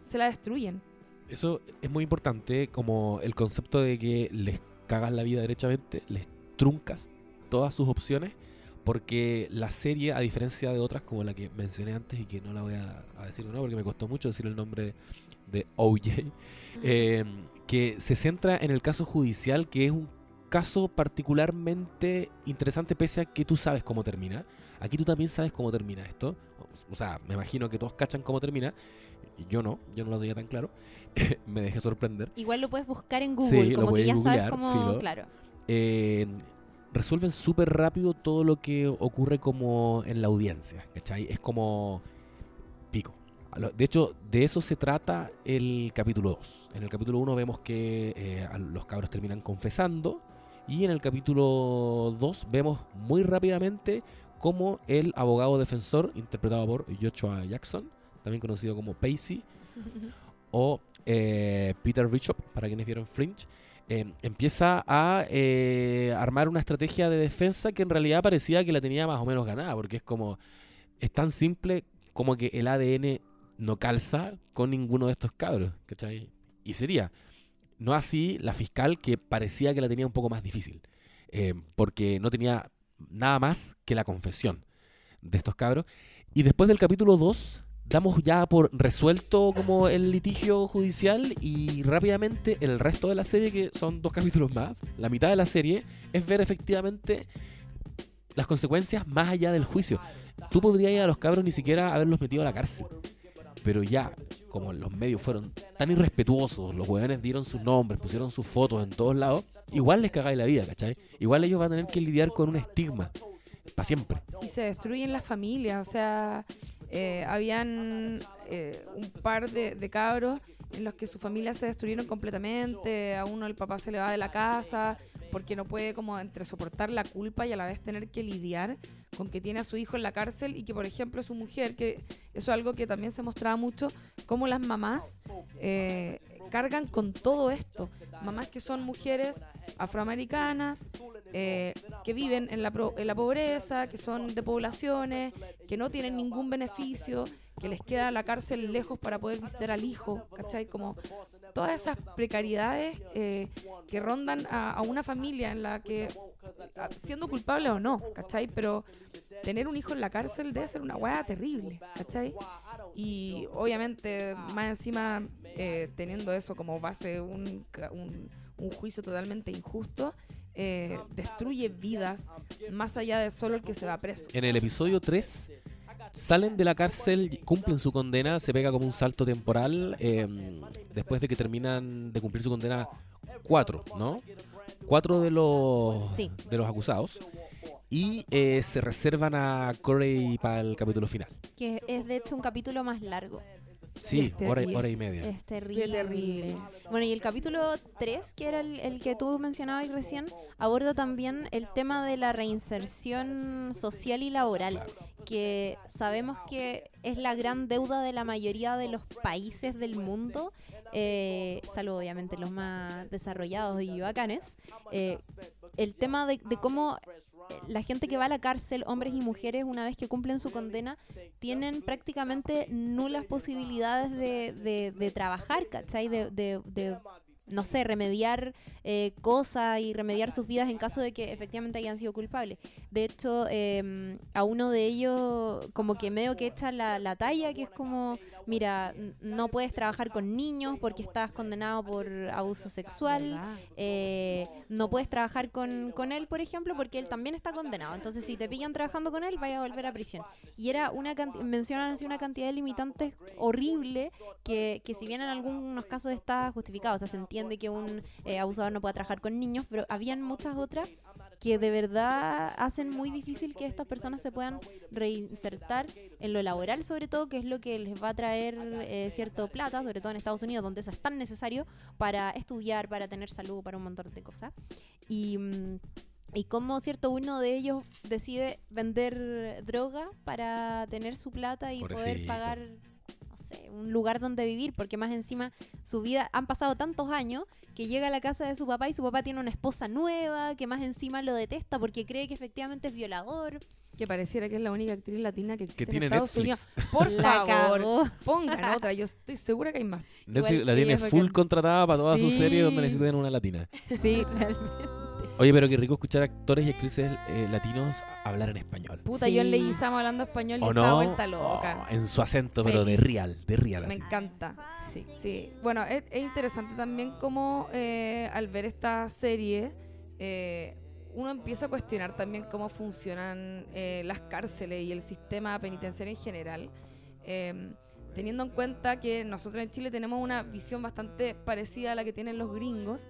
se la destruyen. Eso es muy importante, como el concepto de que les cagas la vida derechamente, les truncas todas sus opciones, porque la serie, a diferencia de otras como la que mencioné antes y que no la voy a, a decir de nuevo porque me costó mucho decir el nombre de OJ, eh, que se centra en el caso judicial, que es un caso particularmente interesante pese a que tú sabes cómo termina. Aquí tú también sabes cómo termina esto. O sea, me imagino que todos cachan cómo termina. Yo no, yo no lo tenía tan claro. me dejé sorprender. Igual lo puedes buscar en Google, Sí, lo como que puedes ya googlear, sabes cómo, filo. claro. Eh, resuelven súper rápido todo lo que ocurre como en la audiencia. ¿cachai? Es como pico. De hecho, de eso se trata el capítulo 2. En el capítulo 1 vemos que eh, los cabros terminan confesando. Y en el capítulo 2 vemos muy rápidamente cómo el abogado defensor, interpretado por Joshua Jackson, también conocido como Pacey, o eh, Peter Bishop, para quienes vieron Fringe, eh, empieza a eh, armar una estrategia de defensa que en realidad parecía que la tenía más o menos ganada, porque es como, es tan simple como que el ADN no calza con ninguno de estos cabros, ¿cachai? Y sería, no así la fiscal que parecía que la tenía un poco más difícil, eh, porque no tenía nada más que la confesión de estos cabros. Y después del capítulo 2, damos ya por resuelto como el litigio judicial y rápidamente el resto de la serie, que son dos capítulos más, la mitad de la serie, es ver efectivamente las consecuencias más allá del juicio. Tú podrías ir a los cabros ni siquiera haberlos metido a la cárcel. Pero ya, como los medios fueron tan irrespetuosos, los hueones dieron sus nombres, pusieron sus fotos en todos lados, igual les cagáis la vida, ¿cachai? Igual ellos van a tener que lidiar con un estigma para siempre. Y se destruyen las familias, o sea, eh, habían eh, un par de, cabros en los que su familia se destruyeron completamente, a uno el papá se le va de la casa porque no puede como entre soportar la culpa y a la vez tener que lidiar con que tiene a su hijo en la cárcel y que por ejemplo su mujer, que eso es algo que también se mostraba mucho, como las mamás eh, cargan con todo esto. Mamás que son mujeres afroamericanas, eh, que viven en la, pro- en la pobreza, que son de poblaciones, que no tienen ningún beneficio, que les queda la cárcel lejos para poder visitar al hijo, ¿cachai? Como todas esas precariedades eh, que rondan a, una familia en la que, siendo culpable o no, ¿cachai? Pero tener un hijo en la cárcel debe ser una weá terrible, ¿cachai? Y obviamente, más encima, eh, teniendo eso como base, un, un, un juicio totalmente injusto, eh, destruye vidas más allá de solo el que se va preso. En el episodio 3 salen de la cárcel, cumplen su condena, se pega como un salto temporal eh, después de que terminan de cumplir su condena cuatro, ¿no? Cuatro de los Sí. de los acusados y eh, se reservan a Corey para el capítulo final. Que es de hecho un capítulo más largo. Sí, hora, hora y media. Es terrible. terrible. Bueno, y el capítulo 3, que era el, el que tú mencionabas recién, aborda también el tema de la reinserción social y laboral, Claro. que sabemos que es la gran deuda de la mayoría de los países del mundo, eh, salvo obviamente los más desarrollados y bacanes. eh, el tema de, de cómo la gente que va a la cárcel, hombres y mujeres, una vez que cumplen su condena, tienen prácticamente nulas posibilidades de, de- de trabajar, ¿cachai? De, no sé, remediar eh, cosas y remediar sus vidas en caso de que efectivamente hayan sido culpables. De hecho, eh, a uno de ellos como que medio que echa la, la talla, que es como, mira, no puedes trabajar con niños porque estás condenado por abuso sexual. Eh, no puedes trabajar con, con él, por ejemplo, porque él también está condenado. Entonces, si te pillan trabajando con él, vaya a volver a prisión. Y era una mencionan así una cantidad de limitantes horrible que, que si bien en algunos casos está justificado, o sea, se entiende que un eh, abusador no pueda trabajar con niños, pero habían muchas otras que de verdad hacen muy difícil que estas personas se puedan reinsertar en lo laboral, sobre todo, que es lo que les va a traer eh, cierto plata, sobre todo en Estados Unidos, donde eso es tan necesario para estudiar, para tener salud, para un montón de cosas. Y, mm, y cómo, cierto, uno de ellos decide vender droga para tener su plata y poder Pobrecito. pagar, no sé, un lugar donde vivir, porque más encima su vida, han pasado tantos años que llega a la casa de su papá y su papá tiene una esposa nueva que más encima lo detesta porque cree que efectivamente es violador. Que pareciera que es la única actriz latina que existe Que tiene en Estados Netflix. Unidos. Por La favor, pongan otra. Yo estoy segura que hay más. Netflix Igual la tiene full contratada para todas sus Sí. series donde necesitan una latina. Sí, realmente. Oye, pero qué rico escuchar actores y actrices eh, latinos hablar en español. Puta, Sí. yo en Leguizamo hablando español y ¿O estaba no? vuelta loca. Oh, en su acento, pero de real, de real. Me así. encanta. Sí, sí. Bueno, es, es interesante también cómo eh, al ver esta serie eh, uno empieza a cuestionar también cómo funcionan eh, las cárceles y el sistema penitenciario en general. eh, teniendo en cuenta que nosotros en Chile tenemos una visión bastante parecida a la que tienen los gringos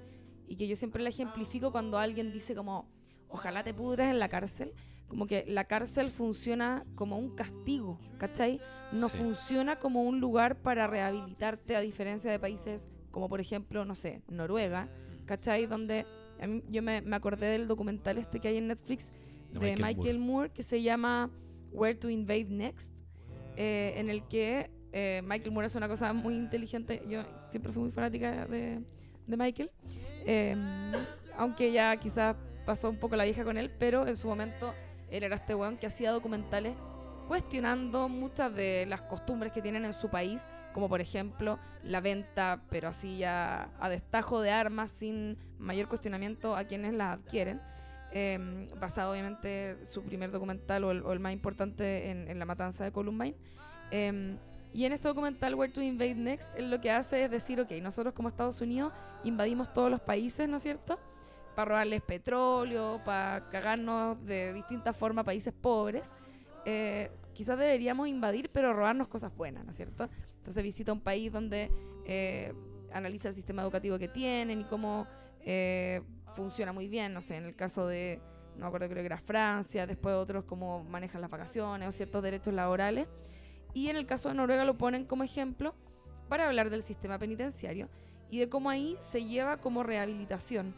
y que yo siempre la ejemplifico cuando alguien dice como ojalá te pudres en la cárcel como que la cárcel funciona como un castigo, ¿cachai? No Sí. funciona como un lugar para rehabilitarte a diferencia de países como por ejemplo, no sé, Noruega, ¿cachai? Donde a mí- yo me, me acordé del documental este que hay en Netflix De de Michael Michael, Moore. que se llama Where to Invade Next, eh, en el que eh, Michael Moore hace una cosa muy inteligente. Yo siempre fui muy fanática de, de Michael, eh, aunque ya quizás pasó un poco la vieja con él, pero en su momento él era este weón que hacía documentales cuestionando muchas de las costumbres que tienen en su país, como por ejemplo la venta, pero así ya a destajo de armas sin mayor cuestionamiento a quienes las adquieren. eh, basado obviamente su primer documental o el, o el más importante en, en la matanza de Columbine. Eh, y en este documental, Where to Invade Next, él lo que hace es decir, ok, nosotros como Estados Unidos invadimos todos los países, ¿no es cierto? Para robarles petróleo, para cagarnos de distintas formas países pobres. Eh, quizás deberíamos invadir, pero robarnos cosas buenas, ¿no es cierto? Entonces visita un país donde eh, analiza el sistema educativo que tienen y cómo eh, funciona muy bien, no sé, en el caso de, no me acuerdo, creo que era Francia, después otros cómo manejan las vacaciones o ciertos derechos laborales. Y en el caso de Noruega lo ponen como ejemplo para hablar del sistema penitenciario y de cómo ahí se lleva como rehabilitación.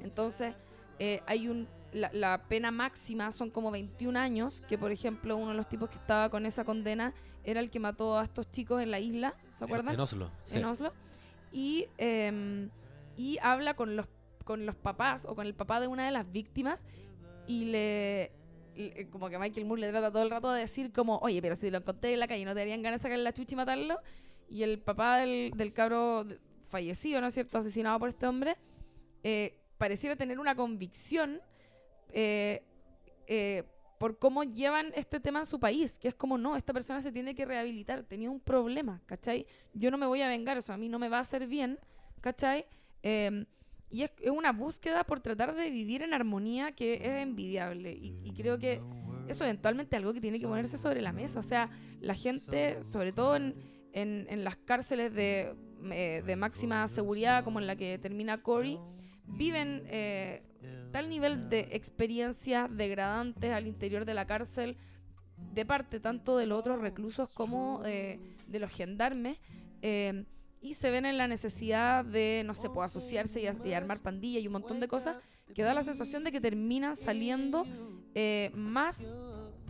Entonces, eh, hay un la, la pena máxima son como 21 años, que por ejemplo uno de los tipos que estaba con esa condena era el que mató a estos chicos en la isla, ¿se acuerdan? en Oslo. sí. en Oslo. Y, em, y habla con los, con los papás o con el papá de una de las víctimas y le... y, como que Michael Moore le trata todo el rato de decir como, oye, pero si lo encontré en la calle, ¿no te darían ganas de sacarle la chucha y matarlo? Y el papá del, del cabro fallecido, ¿no es cierto?, asesinado por este hombre, eh, pareciera tener una convicción eh, eh, por cómo llevan este tema en su país, que es como, no, esta persona se tiene que rehabilitar, tenía un problema, ¿cachai? Yo no me voy a vengar, eso a mí no me va a hacer bien, ¿cachai? Y es, una búsqueda por tratar de vivir en armonía que es envidiable. Y, y creo que eso eventualmente es algo que tiene que ponerse sobre la mesa. O sea, la gente, sobre todo en, en, las cárceles de, eh, de máxima seguridad, como en la que termina Cory, viven eh, tal nivel de experiencias degradantes al interior de la cárcel de parte tanto de los otros reclusos como eh, de los gendarmes eh, y se ven en la necesidad de, no sé, pues, asociarse y, as- y armar pandillas y un montón de cosas que da la sensación de que terminan saliendo eh, más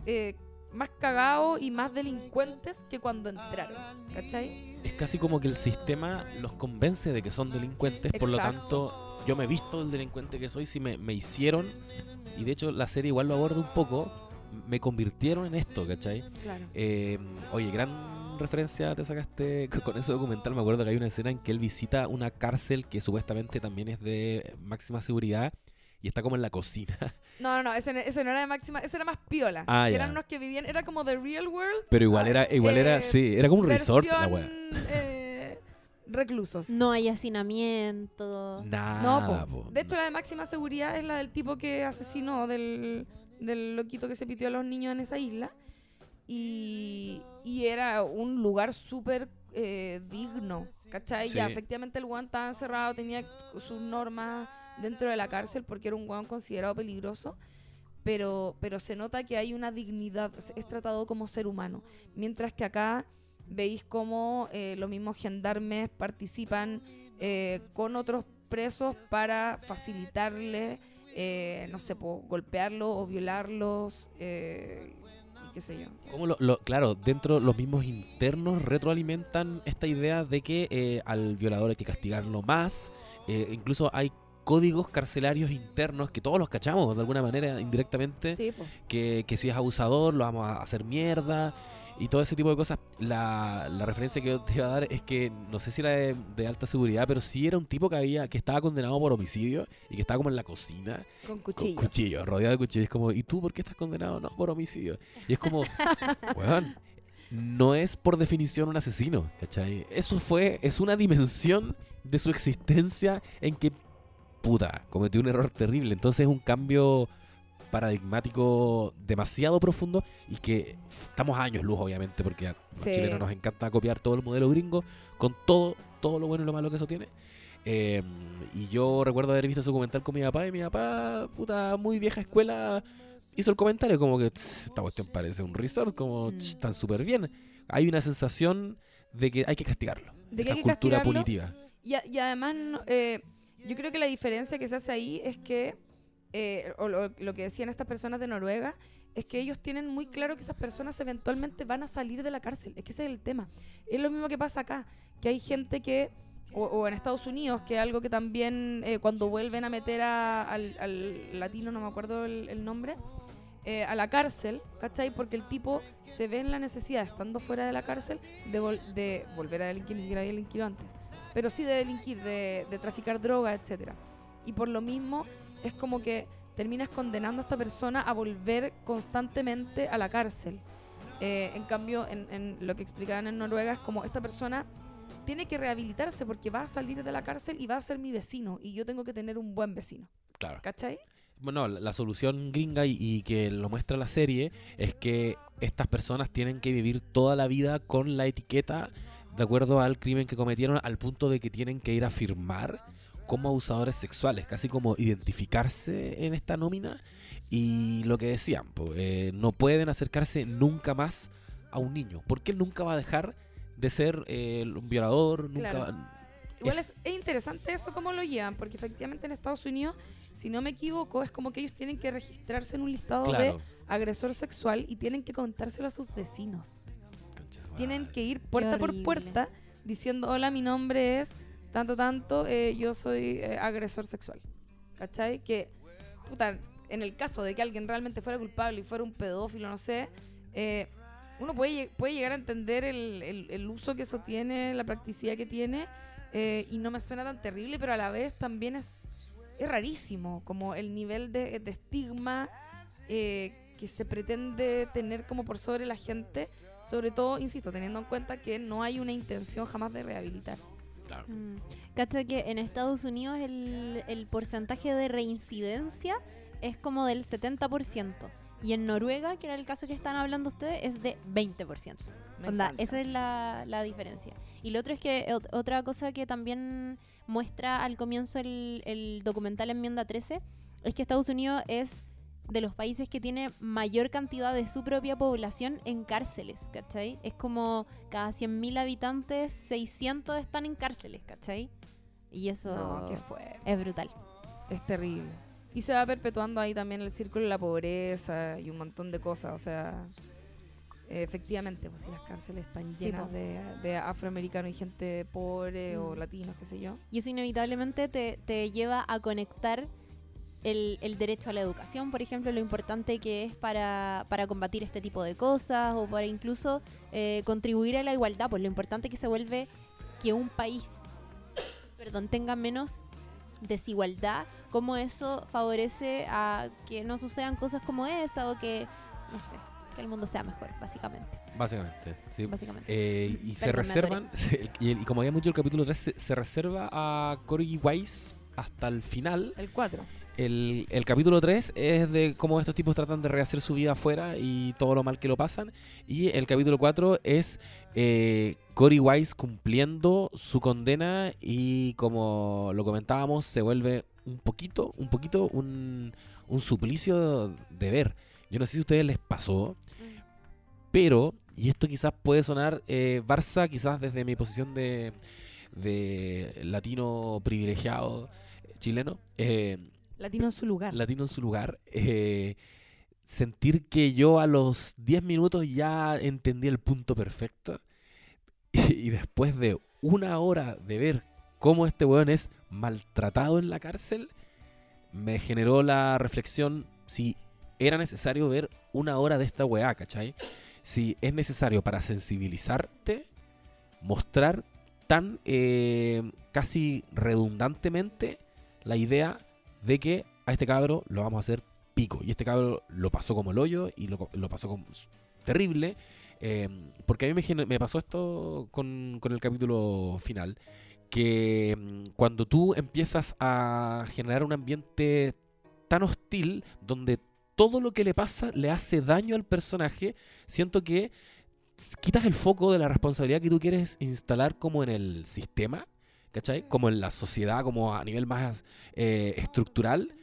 eh, más cagados y más delincuentes que cuando entraron, ¿cachai? Es casi como que el sistema los convence de que son delincuentes, por lo tanto yo me he visto el delincuente que soy si me, me hicieron, y de hecho la serie igual lo aborda un poco, me convirtieron en esto, ¿cachai? Claro. Eh, oye, gran referencia te sacaste co- con ese documental. Me acuerdo que hay una escena en que él visita una cárcel que supuestamente también es de máxima seguridad y está como en la cocina. No, no, no, ese, no- ese no era de máxima, ese era más piola. Ah, eran unos que vivían, era como The Real World. Pero igual era, igual era, Eh, sí, era como un resort la wea. eh, reclusos. No hay hacinamiento. Nada, No, po. po. De hecho, la de máxima seguridad es la del tipo que asesinó del, del loquito que se pitió a los niños en esa isla. Y, y era un lugar súper eh, digno, ¿cachai? Sí. Ya, efectivamente el guan estaba encerrado, tenía sus normas dentro de la cárcel porque era un guan considerado peligroso. Pero, pero se nota que hay una dignidad, es- tratado como ser humano. Mientras que acá veis cómo eh, los mismos gendarmes participan eh, con otros presos para facilitarle, eh, no sé, po, golpearlos o violarlos, eh, qué sé yo. Como lo, lo- claro, dentro los mismos internos retroalimentan esta idea de que eh, al violador hay que castigarlo más. eh, incluso hay códigos carcelarios internos que todos los cachamos de alguna manera indirectamente. Sí, que, que si es abusador lo vamos a hacer mierda y todo ese tipo de cosas. La, la referencia que yo te iba a dar es que no sé si era de, de alta seguridad, pero sí era un tipo que había que estaba condenado por homicidio y que estaba como en la cocina con con cuchillos. cuchillos, rodeado de cuchillos. Como, ¿y tú por qué estás condenado? No, por homicidio. Y es como, weón, no es por definición un asesino, ¿cachai? Eso fue, es una dimensión de su existencia en que, puta, cometió un error terrible. Entonces es un cambio paradigmático demasiado profundo y que estamos a años luz, obviamente, porque a los Sí. chilenos nos encanta copiar todo el modelo gringo con todo, todo lo bueno y lo malo que eso tiene. Eh, y yo recuerdo haber visto ese documental con mi papá y mi papá, puta, muy vieja escuela, hizo el comentario como que "Tss, esta cuestión parece un resort, como Mm. "Tss, están súper bien. Hay una sensación de que hay que castigarlo. De que hay que cultura castigarlo. punitiva. Y, a- y además, eh, yo creo que la diferencia que se hace ahí es que, eh, lo, que decían estas personas de Noruega, es que ellos tienen muy claro que esas personas eventualmente van a salir de la cárcel. Es que ese es el tema. Es lo mismo que pasa acá, que hay gente que, o, en Estados Unidos, que es algo que también eh, cuando vuelven a meter a- al, al latino, no me acuerdo el, nombre, eh, a la cárcel, ¿cachai? Porque el tipo se ve en la necesidad, estando fuera de la cárcel, de, vol- de volver a delinquir, ni siquiera había delinquido antes, pero sí de delinquir, de, traficar droga, etcétera. Y por lo mismo es como que terminas condenando a esta persona a volver constantemente a la cárcel. Eh, en cambio, en, en lo que explicaban en Noruega es como esta persona tiene que rehabilitarse porque va a salir de la cárcel y va a ser mi vecino y yo tengo que tener un buen vecino. Claro. ¿Cachai? Bueno, la, la solución gringa y, y que lo muestra la serie es que estas personas tienen que vivir toda la vida con la etiqueta de acuerdo al crimen que cometieron al punto de que tienen que ir a firmar como abusadores sexuales, casi como identificarse en esta nómina y lo que decían, po, eh, no pueden acercarse nunca más a un niño? ¿Por qué él nunca va a dejar de ser eh, un violador? Nunca Claro. va- Igual es- es, es interesante eso cómo lo llevan, porque efectivamente en Estados Unidos, si no me equivoco, es como que ellos tienen que registrarse en un listado Claro. de agresor sexual y tienen que contárselo a sus vecinos. Tienen que ir puerta por puerta diciendo, hola, mi nombre es tanto, tanto, eh, yo soy eh, agresor sexual. ¿Cachai? Que, puta, en el caso de que alguien realmente fuera culpable y fuera un pedófilo, no sé, eh, uno puede, puede llegar a entender el, el- el uso que eso tiene, la practicidad que tiene, y no me suena tan terrible, pero a la vez también es, es rarísimo, como el nivel de, de estigma que se pretende tener como por sobre la gente, sobre todo, insisto, teniendo en cuenta que no hay una intención jamás de rehabilitar. Claro. Mm. Cacha que en Estados Unidos el, el porcentaje de reincidencia es como del 70%. Y en Noruega, que era el caso que están hablando ustedes, es de 20%. Me Onda, esa es la, la diferencia. Y lo otro es que ot- otra cosa que también muestra al comienzo el, el documental Enmienda 13 es que Estados Unidos es de los países que tiene mayor cantidad de su propia población en cárceles, ¿cachai? Es como cada 100.000 habitantes, 600 están en cárceles, ¿cachai? Y eso No, qué fuerte. es brutal. Es terrible. Y se va perpetuando ahí también el círculo de la pobreza y un montón de cosas. O sea, efectivamente, pues si las cárceles están llenas de afroamericanos y gente pobre o Mm. latinos, qué sé yo. Y eso inevitablemente te, te lleva a conectar el, el derecho a la educación, por ejemplo, lo importante que es para, para combatir este tipo de cosas o para incluso eh, contribuir a la igualdad, pues lo importante que se vuelve que un país perdón, tenga menos desigualdad, cómo eso favorece a que no sucedan cosas como esa o que, no sé, que el mundo sea mejor, básicamente. Básicamente, sí. básicamente. Eh, y se Perdón, reservan, y, y como habíamos dicho el capítulo 3, se, se reserva a Corey Wise hasta el final. El 4. El, capítulo 3 es de cómo estos tipos tratan de rehacer su vida afuera y todo lo mal que lo pasan. Y el capítulo 4 es eh, Corey Wise cumpliendo su condena y como lo comentábamos, se vuelve un poquito, un poquito un, un suplicio de ver. Yo no sé si a ustedes les pasó, pero, y esto quizás puede sonar eh, Barça, quizás desde mi posición de, de latino privilegiado chileno, eh, Latino en su lugar. latino en su lugar, eh, sentir que yo a los 10 minutos ya entendí el punto perfecto y, después de una hora de ver cómo este weón es maltratado en la cárcel, me generó la reflexión si era necesario ver una hora de esta weá, ¿cachai? Si es necesario para sensibilizarte, mostrar tan eh, casi redundantemente la idea de que a este cabro lo vamos a hacer pico. Y este cabro lo pasó como el hoyo y lo, lo pasó como terrible. eh, porque a mí me, me pasó esto con, con el capítulo final. Que mm, cuando tú empiezas a generar un ambiente tan hostil, donde todo lo que le pasa le hace daño al personaje, siento que quitas el foco de la responsabilidad que tú quieres instalar como en el sistema, ¿cachai? Como en la sociedad, como a nivel más eh, estructural,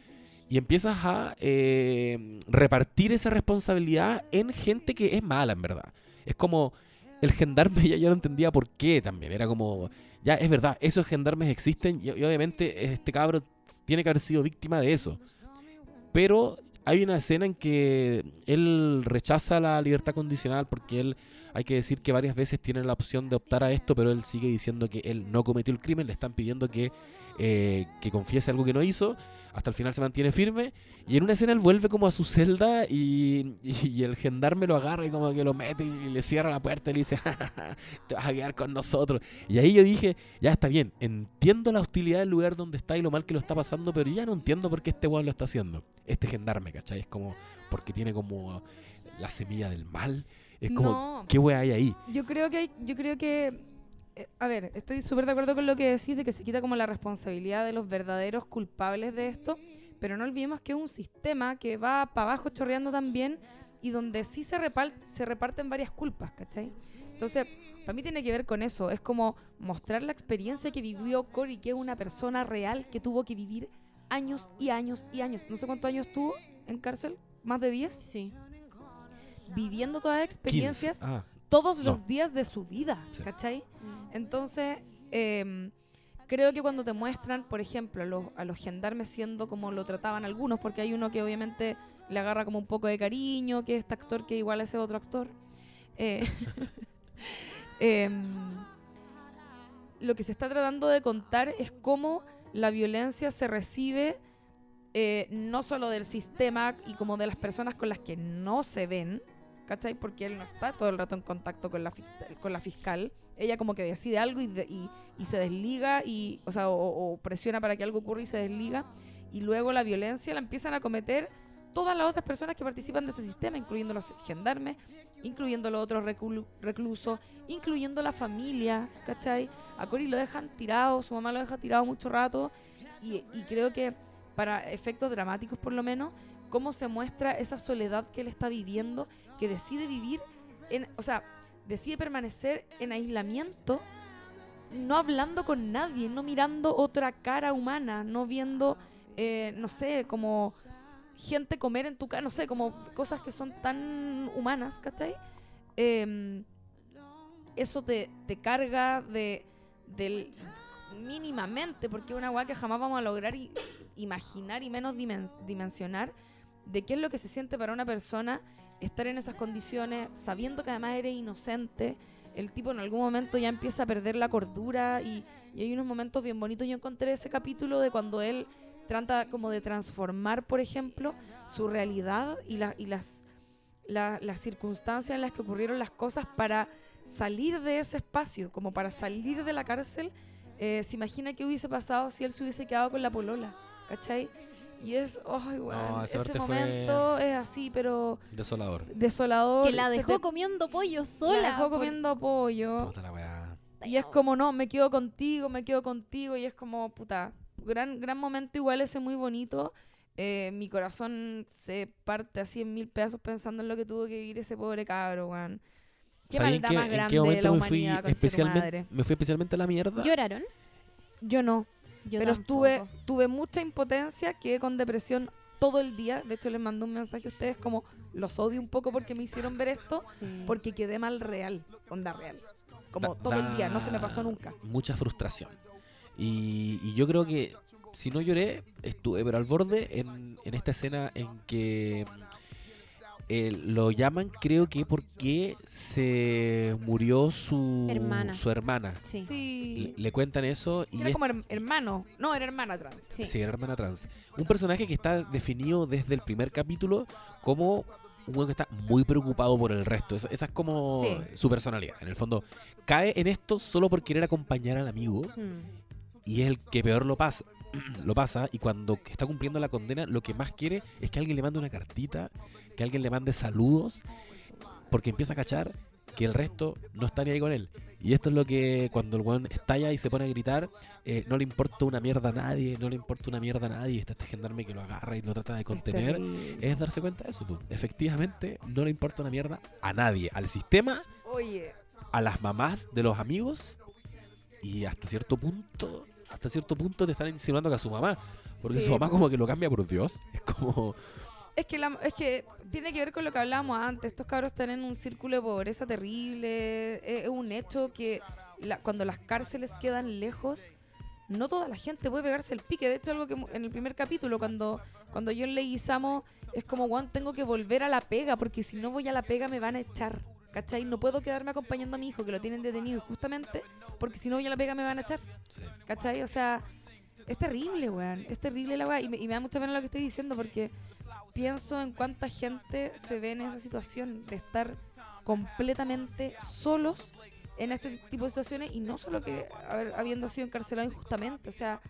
y empiezas a eh, repartir esa responsabilidad en gente que es mala, en verdad. Es como el gendarme, ya yo no entendía por qué también, era como, ya es verdad, esos gendarmes existen y, y obviamente este cabro tiene que haber sido víctima de eso. Pero hay una escena en que él rechaza la libertad condicional porque él, hay que decir que varias veces tiene la opción de optar a esto, pero él sigue diciendo que él no cometió el crimen, le están pidiendo que, eh, que confiese algo que no hizo, hasta el final se mantiene firme, y en una escena él vuelve como a su celda y, y- el gendarme lo agarra y como que lo mete y le cierra la puerta y le dice, "Ja, ja, ja, te vas a quedar con nosotros. Y ahí yo dije, ya está bien, entiendo la hostilidad del lugar donde está y lo mal que lo está pasando, pero ya no entiendo por qué este weón lo está haciendo. Este gendarme, ¿cachai? Es como, porque tiene como la semilla del mal. Es como, no, ¿qué wea hay ahí? yo creo que hay- yo creo que eh, a ver, estoy súper de acuerdo con lo que decís de que se quita como la responsabilidad de los verdaderos culpables de esto, pero no olvidemos que es un sistema que va para abajo chorreando también y donde sí se, repal- se reparten varias culpas, ¿cachai? Entonces, para mí tiene que ver con eso, es como mostrar la experiencia que vivió Cory, que es una persona real que tuvo que vivir años y años y años. No sé cuántos años estuvo en cárcel, más de 10, Sí. Viviendo todas las 15. experiencias Ah, todos No. los días de su vida, Sí. ¿cachai? Mm. Entonces, em, creo que cuando te muestran, por ejemplo, a los, a los gendarmes siendo como lo trataban algunos, porque hay uno que obviamente le agarra como un poco de cariño, que es este actor que igual a ese otro actor. eh, em, lo que se está tratando de contar es cómo la violencia se recibe eh, no solo del sistema y como de las personas con las que no se ven, ¿cachai? Porque él no está todo el rato en contacto con la, con la fiscal. Ella como que decide algo y, de- y- y se desliga, y, o sea, o, o presiona para que algo ocurra y se desliga. Y luego la violencia la empiezan a cometer todas las otras personas que participan de ese sistema, incluyendo los gendarmes, incluyendo los otros reclu- reclusos, incluyendo la familia, ¿cachai? A Cory lo dejan tirado, su mamá lo deja tirado mucho rato, y, y creo que para efectos dramáticos por lo menos, cómo se muestra esa soledad que él está viviendo, que decide vivir en, o sea, decide permanecer en aislamiento, no hablando con nadie, no mirando otra cara humana, no viendo, eh, no sé, como gente comer en tu casa, no sé, como cosas que son tan humanas, ¿cachai? Em, eso te, te carga de del mínimamente, porque es una weá que jamás vamos a lograr i- imaginar y menos dimen- dimensionar de qué es lo que se siente para una persona estar en esas condiciones, sabiendo que además eres inocente. El tipo en algún momento ya empieza a perder la cordura y, y hay unos momentos bien bonitos. Yo encontré ese capítulo de cuando él trata como de transformar, por ejemplo, su realidad y, la- y las, la- las circunstancias en las que ocurrieron las cosas para salir de ese espacio, como para salir de la cárcel. Eh, se imagina qué hubiese pasado si él se hubiese quedado con la polola, ¿cachai? Y es, ay, weón, No, esa ese momento es así, pero Desolador. desolador. Que la dejó te- comiendo pollo sola. la dejó por- comiendo pollo. Puta la weá. Y es como, no, me quedo contigo, me quedo contigo. Y es como, puta, gran, gran momento igual ese muy bonito. Eh, mi corazón se parte así en mil pedazos pensando en lo que tuvo que vivir ese pobre cabro, weón. Qué ¿Sabes en maldad qué, más grande qué de la me fui humanidad, tu especialmente, madre. me fui especialmente a la mierda? ¿Lloraron? Yo no, Yo pero tampoco. estuve, tuve mucha impotencia, quedé con depresión todo el día. De hecho, les mandé un mensaje a ustedes como los odio un poco porque me hicieron ver esto, Sí. porque quedé mal real, onda real. Como Da- todo el día, no se me pasó nunca. Mucha frustración. Y, y yo creo que si no lloré, estuve pero al borde en, en esta escena en que eh, lo llaman, creo que porque se murió su Hermana. Su hermana. Sí. Le, le cuentan eso y Era es- como her- hermano. No, era hermana trans. Sí. Sí, era hermana trans. Un personaje que está definido desde el primer capítulo como un que está muy preocupado por el resto. Esa, esa es como Sí. su personalidad. En el fondo, cae en esto solo por querer acompañar al amigo Mm. y es el que peor lo pasa. lo pasa y cuando está cumpliendo la condena, lo que más quiere es que alguien le mande una cartita, que alguien le mande saludos, porque empieza a cachar que el resto no está ni ahí con él. Y esto es lo que cuando el weón estalla y se pone a gritar, eh, no le importa una mierda a nadie, no le importa una mierda a nadie, está este gendarme que lo agarra y lo trata de contener. Es darse cuenta de eso, tú. Efectivamente, no le importa una mierda a nadie, al sistema, Oye, a las mamás de los amigos y hasta cierto punto, hasta cierto punto te están insinuando que a su mamá, porque Sí, su mamá como que lo cambia por Dios, es como es que, la- es que tiene que ver con lo que hablábamos antes. Estos cabros están en un círculo de pobreza terrible. Es, es un hecho que la- cuando las cárceles quedan lejos, no toda la gente puede pegarse el pique. De hecho, algo que en el primer capítulo, cuando, cuando yo le Guisamo, es como, Juan, tengo que volver a la pega, porque si no voy a la pega me van a echar. ¿Cachai? No puedo quedarme acompañando a mi hijo, que lo tienen detenido justamente, porque si no voy a la pega me van a echar. ¿Cachai? O sea, es terrible, weón. Es terrible la weá. Y me, y me da mucha pena lo que estoy diciendo porque pienso en cuánta gente se ve en esa situación de estar completamente solos en este tipo de situaciones y no solo que haber- habiendo sido encarcelado injustamente. O sea,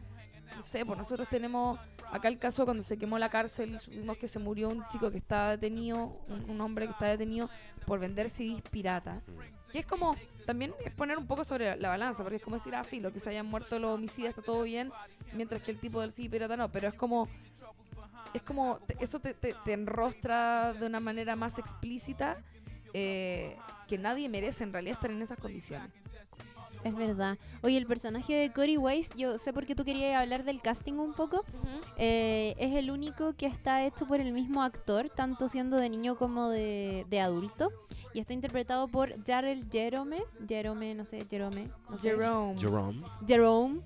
no sé, pues nosotros tenemos acá el caso cuando se quemó la cárcel y supimos que se murió un chico que está detenido, un, un hombre que está detenido por vender CDs pirata. Que es como, también es poner un poco sobre la balanza, porque es como decir, ah, filo, que se hayan muerto los homicidas, está todo bien, mientras que el tipo del CD pirata no, pero es como, es como, te- eso te, te- te enrostra de una manera más explícita eh, que nadie merece en realidad estar en esas condiciones. Es verdad. Oye, el personaje de Cory Weiss, yo sé por qué tú querías hablar del casting un poco. Eh, es el único que está hecho por el mismo actor, tanto siendo de niño como de, de adulto. y está interpretado por Jarrell Jerome, Jerome, no sé, Jerome, no sé. Jerome. Jerome. Jerome.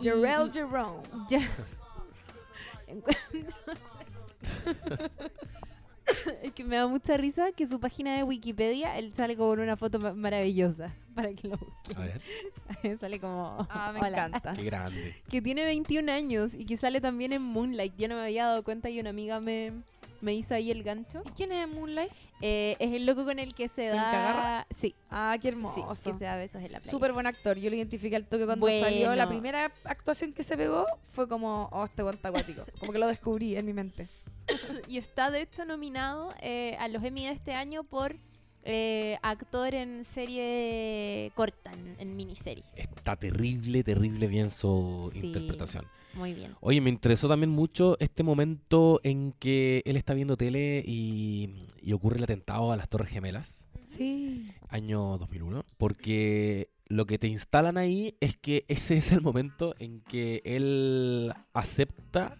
Jarrell y- Jerome. Es que me da mucha risa que su página de Wikipedia él sale con una foto ma- maravillosa para que lo busquen. A ver, sale como Ah, me hola. encanta. qué grande. que tiene 21 años y que sale también en Moonlight. Yo no me había dado cuenta y una amiga me, me hizo ahí el gancho. ¿Y quién es Moonlight? Eh, es el loco con el que se ¿El da. que agarra? Sí, Ah, qué sí, hermoso. que se da besos en la playa. Súper buen actor. Yo lo identifiqué al toque cuando salió. La primera actuación que se pegó fue como, oh, este guante acuático. Como que lo descubrí en mi mente. Y está de hecho nominado eh, a los Emmy de este año por eh, actor en serie corta, en, en miniserie. Está terrible, terrible bien su Sí. interpretación. Muy bien. Oye, me interesó también mucho este momento en que él está viendo tele y, y ocurre el atentado a las Torres Gemelas, Sí. año 2001, porque lo que te instalan ahí es que ese es el momento en que él acepta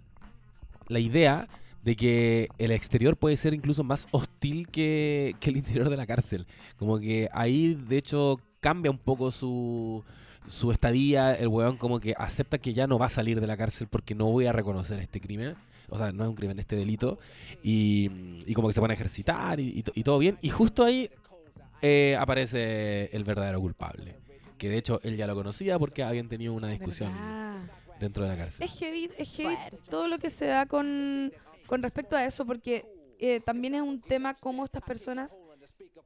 la idea de que el exterior puede ser incluso más hostil que, que el interior de la cárcel. Como que ahí, de hecho, cambia un poco su, su estadía. El weón como que acepta que ya no va a salir de la cárcel porque no voy a reconocer este crimen. O sea, no es un crimen, este delito. Y, y como que se pone a ejercitar y, y y todo bien. Y justo ahí eh, aparece el verdadero culpable. Que de hecho él ya lo conocía porque habían tenido una discusión ¿Verdad? dentro de la cárcel. Es heavy, es heavy todo lo que se da con, con respecto a eso, porque eh, también es un tema cómo estas personas,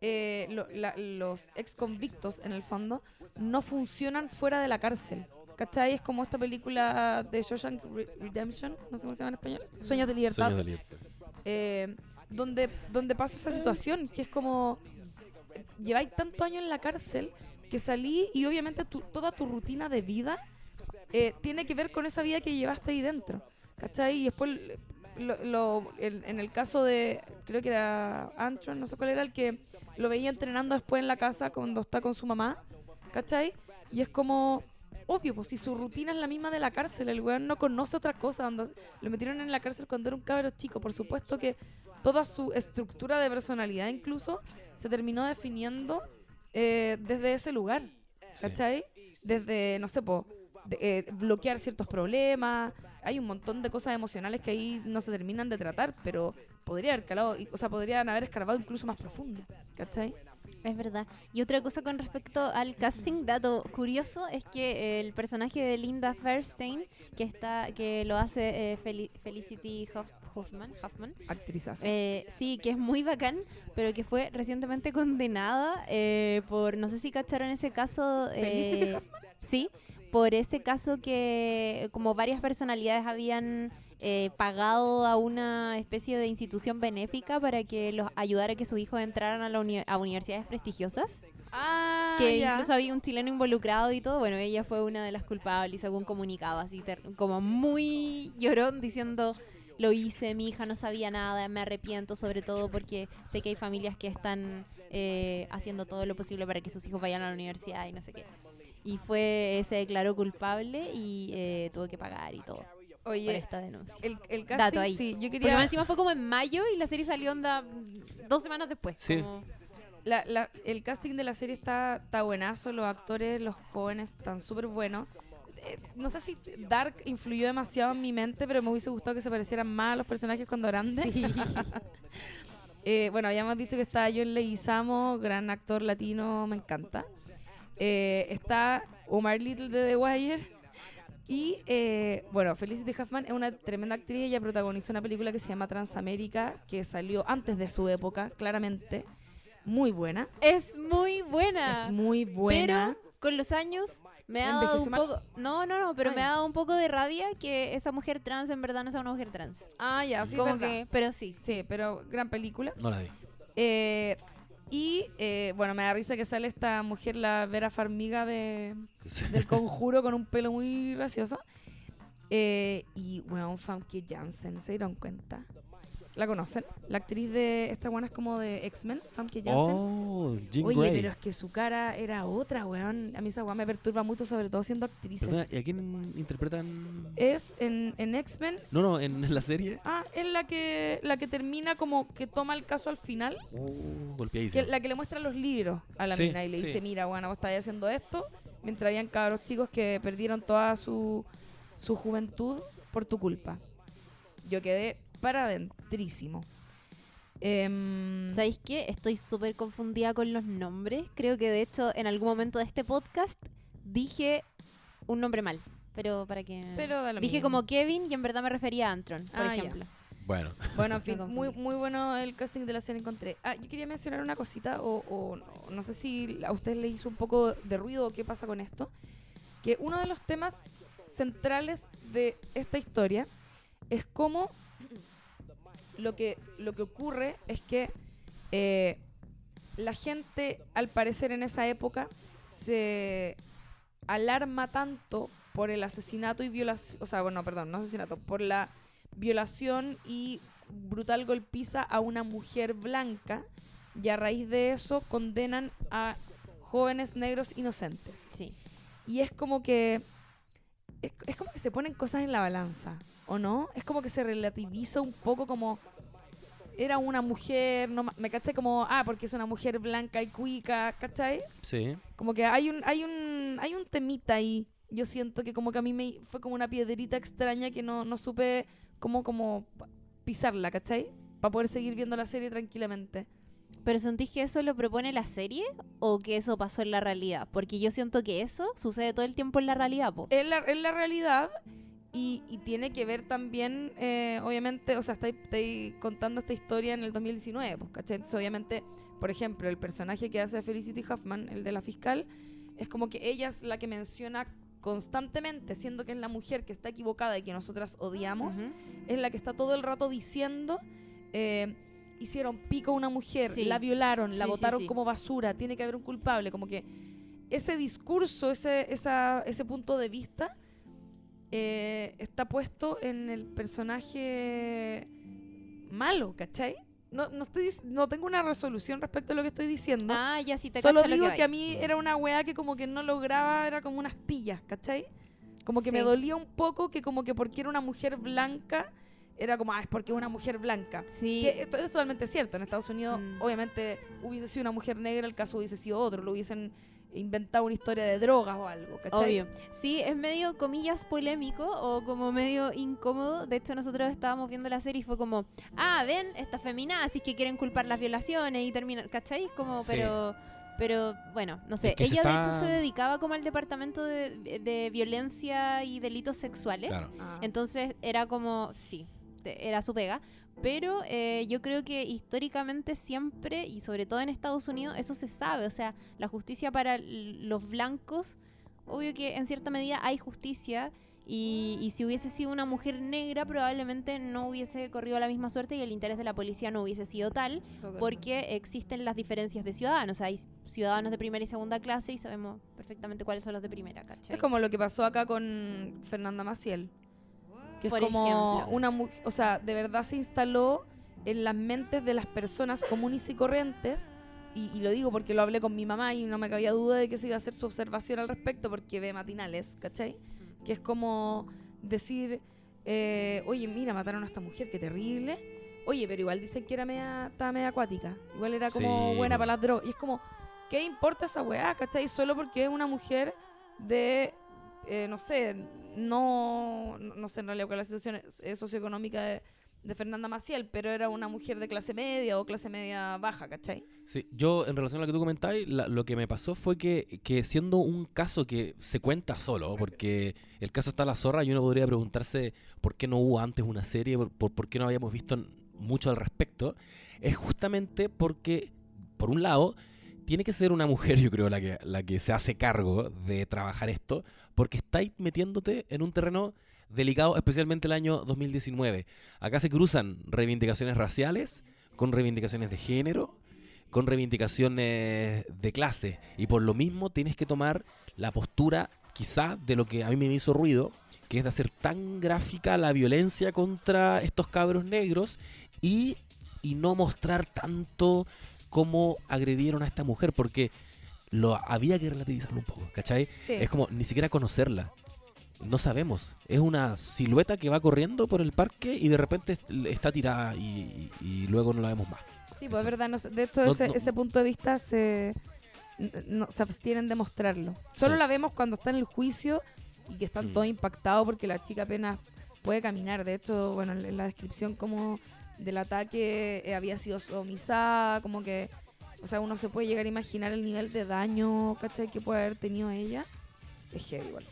eh, lo- la- los ex convictos en el fondo, no funcionan fuera de la cárcel. ¿Cachai? Es como esta película de Shawshank Re- Redemption, no sé cómo se llama en español, Sueños de Libertad, Sueños de libertad. eh, donde, donde pasa esa situación, que es como, lleváis tantos años en la cárcel que salí y obviamente tu- toda tu rutina de vida eh, tiene que ver con esa vida que llevaste ahí dentro. ¿Cachai? Y después, lo- lo- el- en el caso de, creo que era Antron, no sé cuál era, el que lo veía entrenando después en la casa cuando está con su mamá. ¿Cachai? Y es como, obvio, pues si su rutina es la misma de la cárcel, el weón no conoce otra cosa. lo metieron en la cárcel cuando era un cabro chico. Por supuesto que toda su estructura de personalidad incluso se terminó definiendo eh, desde ese lugar. Sí. ¿Cachai? Desde, no sé, po, de- eh, bloquear ciertos problemas. Hay un montón de cosas emocionales que ahí no se terminan de tratar, pero podría haber calado, o sea, podrían haber escarbado incluso más profundo. ¿Cachai? Es verdad. Y otra cosa con respecto al casting, dato curioso, es que el personaje de Linda Fairstein, que está, que lo hace eh, Feli- Felicity Hoffman, Hoffman Actrizas. eh, sí, que es muy bacán, pero que fue recientemente condenada eh, por, no sé si cacharon ese caso. ¿Felicity eh, Sí, por ese caso que como varias personalidades habían eh, pagado a una especie de institución benéfica para que los ayudara a que sus hijos entraran a, la uni- a universidades prestigiosas, ah, que incluso había un chileno involucrado y todo. Bueno, ella fue una de las culpables, según comunicado, así como muy llorón diciendo lo hice, mi hija no sabía nada, me arrepiento sobre todo porque sé que hay familias que están eh, haciendo todo lo posible para que sus hijos vayan a la universidad y no sé qué. Y fue, se declaró culpable y eh, tuvo que pagar y todo por esta denuncia. el, el casting, Dato ahí. sí, yo Porque quería... más encima fue como en mayo y la serie salió onda dos semanas después. Sí. como- La- la- el casting de la serie está, está buenazo, los actores, los jóvenes están súper buenos. Eh, no sé si Dark influyó demasiado en mi mente, pero me hubiese gustado que se parecieran más a los personajes cuando grandes. Eh, bueno, habíamos dicho que está John Leguizamo, gran actor latino, me encanta. Eh, está Omar Little de The Wire. Y eh, bueno, Felicity Huffman es una tremenda actriz. Ella protagonizó una película que se llama Transamérica, que salió antes de su época, claramente. Muy buena. Es muy buena. Es muy buena. Pero con los años me ha dado ¿Envejeció un mal? poco. No, no, no, pero Ay. me ha dado un poco de rabia que esa mujer trans en verdad no sea una mujer trans. ah, ya, sí, Como verdad. que, pero sí. Sí, pero gran película. No la vi. Eh, y eh, bueno, me da risa que sale esta mujer, la Vera Farmiga de, del conjuro, con un pelo muy gracioso. Eh, y, weón, Famke Janssen, ¿se dieron cuenta? ¿La conocen? La actriz de esta buena es como de X-Men, Famke Janssen. Oh, Jean Oye, Grey. pero es que su cara era otra, weón. A mí esa weá me perturba mucho, sobre todo siendo actrices. Perdona, ¿y a quién interpretan? Es en, en X-Men. No, no, en la serie. Ah, es la que, la que termina como que toma el caso al final. Oh, Que, la que le muestra los libros a la Sí, mina y le sí. dice, mira, bueno, vos estás haciendo esto, mientras habían cabros chicos que perdieron toda su, su juventud por tu culpa. Yo quedé para adentrísimo. Em, ¿Sabéis qué? Estoy súper confundida con los nombres. Creo que de hecho en algún momento de este podcast dije un nombre mal. Pero para que... pero dije mismo. como Kevin y en verdad me refería a Antron, por Ah, ya. ejemplo. Bueno, Bueno, en fin, muy, muy bueno el casting de la serie encontré. Ah, yo quería mencionar una cosita, o, o no, no sé si a ustedes les hizo un poco de ruido o qué pasa con esto. Que uno de los temas centrales de esta historia es cómo lo que, lo que ocurre es que eh, la gente, al parecer en esa época, se alarma tanto por el asesinato y violación, o sea, bueno, perdón, no asesinato, por la violación y brutal golpiza a una mujer blanca y a raíz de eso condenan a jóvenes negros inocentes. Sí. Y es como que es, es como que se ponen cosas en la balanza, ¿o no? Es como que se relativiza un poco como era una mujer, no me caché como, ah, porque es una mujer blanca y cuica, ¿cachai? sí. Como que hay un, hay un, hay un temita ahí. Yo siento que como que a mí me fue como una piedrita extraña que no, no supe cómo como pisarla, ¿cachai? Para poder seguir viendo la serie tranquilamente. ¿Pero sentís que eso lo propone la serie o que eso pasó en la realidad? Porque yo siento que eso sucede todo el tiempo en la realidad, po. Es la, es la realidad y, y tiene que ver también, eh, obviamente, o sea, estáis, estáis contando esta historia en el 2019, pues, ¿cachai? Entonces, obviamente, por ejemplo, el personaje que hace Felicity Huffman, el de la fiscal, es como que ella es la que menciona constantemente, siendo que es la mujer que está equivocada y que nosotras odiamos, Ujú. es la que está todo el rato diciendo, eh, hicieron pico a una mujer, Sí. la violaron, la Sí, botaron sí. como basura, tiene que haber un culpable, como que ese discurso, ese, esa, ese punto de vista eh, está puesto en el personaje malo, ¿cachai? No, no, estoy, no tengo una resolución respecto a lo que estoy diciendo. Ah, ya sí te Solo digo que que, a mí era una weá que como que no lograba, era como unas tillas, ¿cachai? Como que me dolía un poco que como que porque era una mujer blanca, era como, ah, es porque es una mujer blanca. Sí. Que esto es totalmente cierto. En Estados Unidos, Mm. obviamente, hubiese sido una mujer negra, el caso hubiese sido otro. Lo hubiesen inventado una historia de drogas o algo, ¿cachai? Obvio. Sí, es medio, comillas, polémico o como medio incómodo. De hecho, nosotros estábamos viendo la serie y fue como, ah, ven, estas feminazis que quieren culpar las violaciones y terminar, ¿cachai? Como, Sí. pero... Pero bueno, no sé, Es que se ella de hecho se dedicaba como al departamento de, de violencia y delitos sexuales. Claro. Ah. Entonces era como, sí, era su pega. Pero eh, yo creo que históricamente siempre, y sobre todo en Estados Unidos, eso se sabe. O sea, la justicia para los blancos, obvio que en cierta medida hay justicia. Y, y si hubiese sido una mujer negra, probablemente no hubiese corrido la misma suerte y el interés de la policía no hubiese sido tal, Totalmente. porque existen las diferencias de ciudadanos. Hay ciudadanos de primera y segunda clase y sabemos perfectamente cuáles son los de primera, ¿cachai? Es como lo que pasó acá con Fernanda Maciel. Que es Por como ejemplo. una mujer, o sea, de verdad se instaló en las mentes de las personas comunes y corrientes. Y, y lo digo porque lo hablé con mi mamá y no me cabía duda de que se iba a hacer su observación al respecto porque ve matinales, ¿cachai? Que es como decir, eh, oye, mira, mataron a esta mujer, qué terrible. Oye, pero igual dicen que era media, estaba media acuática. Igual era como Sí, buena para las drogas. Y es como, ¿qué importa esa weá, cachai? Solo porque es una mujer de, eh, no sé, no, no no sé en realidad cuál es la situación eh, socioeconómica de, de Fernanda Maciel, pero era una mujer de clase media o clase media baja, ¿cachai? Sí, yo en relación a lo que tú comentabas, la- lo que me pasó fue que, que siendo un caso que se cuenta solo, porque el caso está a la zorra y uno podría preguntarse por qué no hubo antes una serie, por, por, por qué no habíamos visto mucho al respecto, es justamente porque, por un lado, tiene que ser una mujer, yo creo, la que, la que se hace cargo de trabajar esto, porque estáis metiéndote en un terreno delicado, especialmente el año 2019. Acá se cruzan reivindicaciones raciales con reivindicaciones de género, con reivindicaciones de clase. Y por lo mismo tienes que tomar la postura, quizá, de lo que a mí me hizo ruido, que es de hacer tan gráfica la violencia contra estos cabros negros y, y no mostrar tanto cómo agredieron a esta mujer, porque lo había que relativizarlo un poco, ¿cachai? Sí. Es como ni siquiera conocerla. No sabemos. Es una silueta que va corriendo por el parque y de repente est- está tirada y, luego no la vemos más. Sí, pues es verdad. no de hecho, No- ese, no- ese punto de vista se, se abstienen de mostrarlo. Solo Sí. la vemos cuando está en el juicio y que están Mm. todos impactados porque la chica apenas puede caminar. De hecho, bueno, en la descripción como del ataque eh, había sido sodomizada, como que, o sea, uno se puede llegar a imaginar el nivel de daño, ¿cachai? Que puede haber tenido ella. Es heavy igual.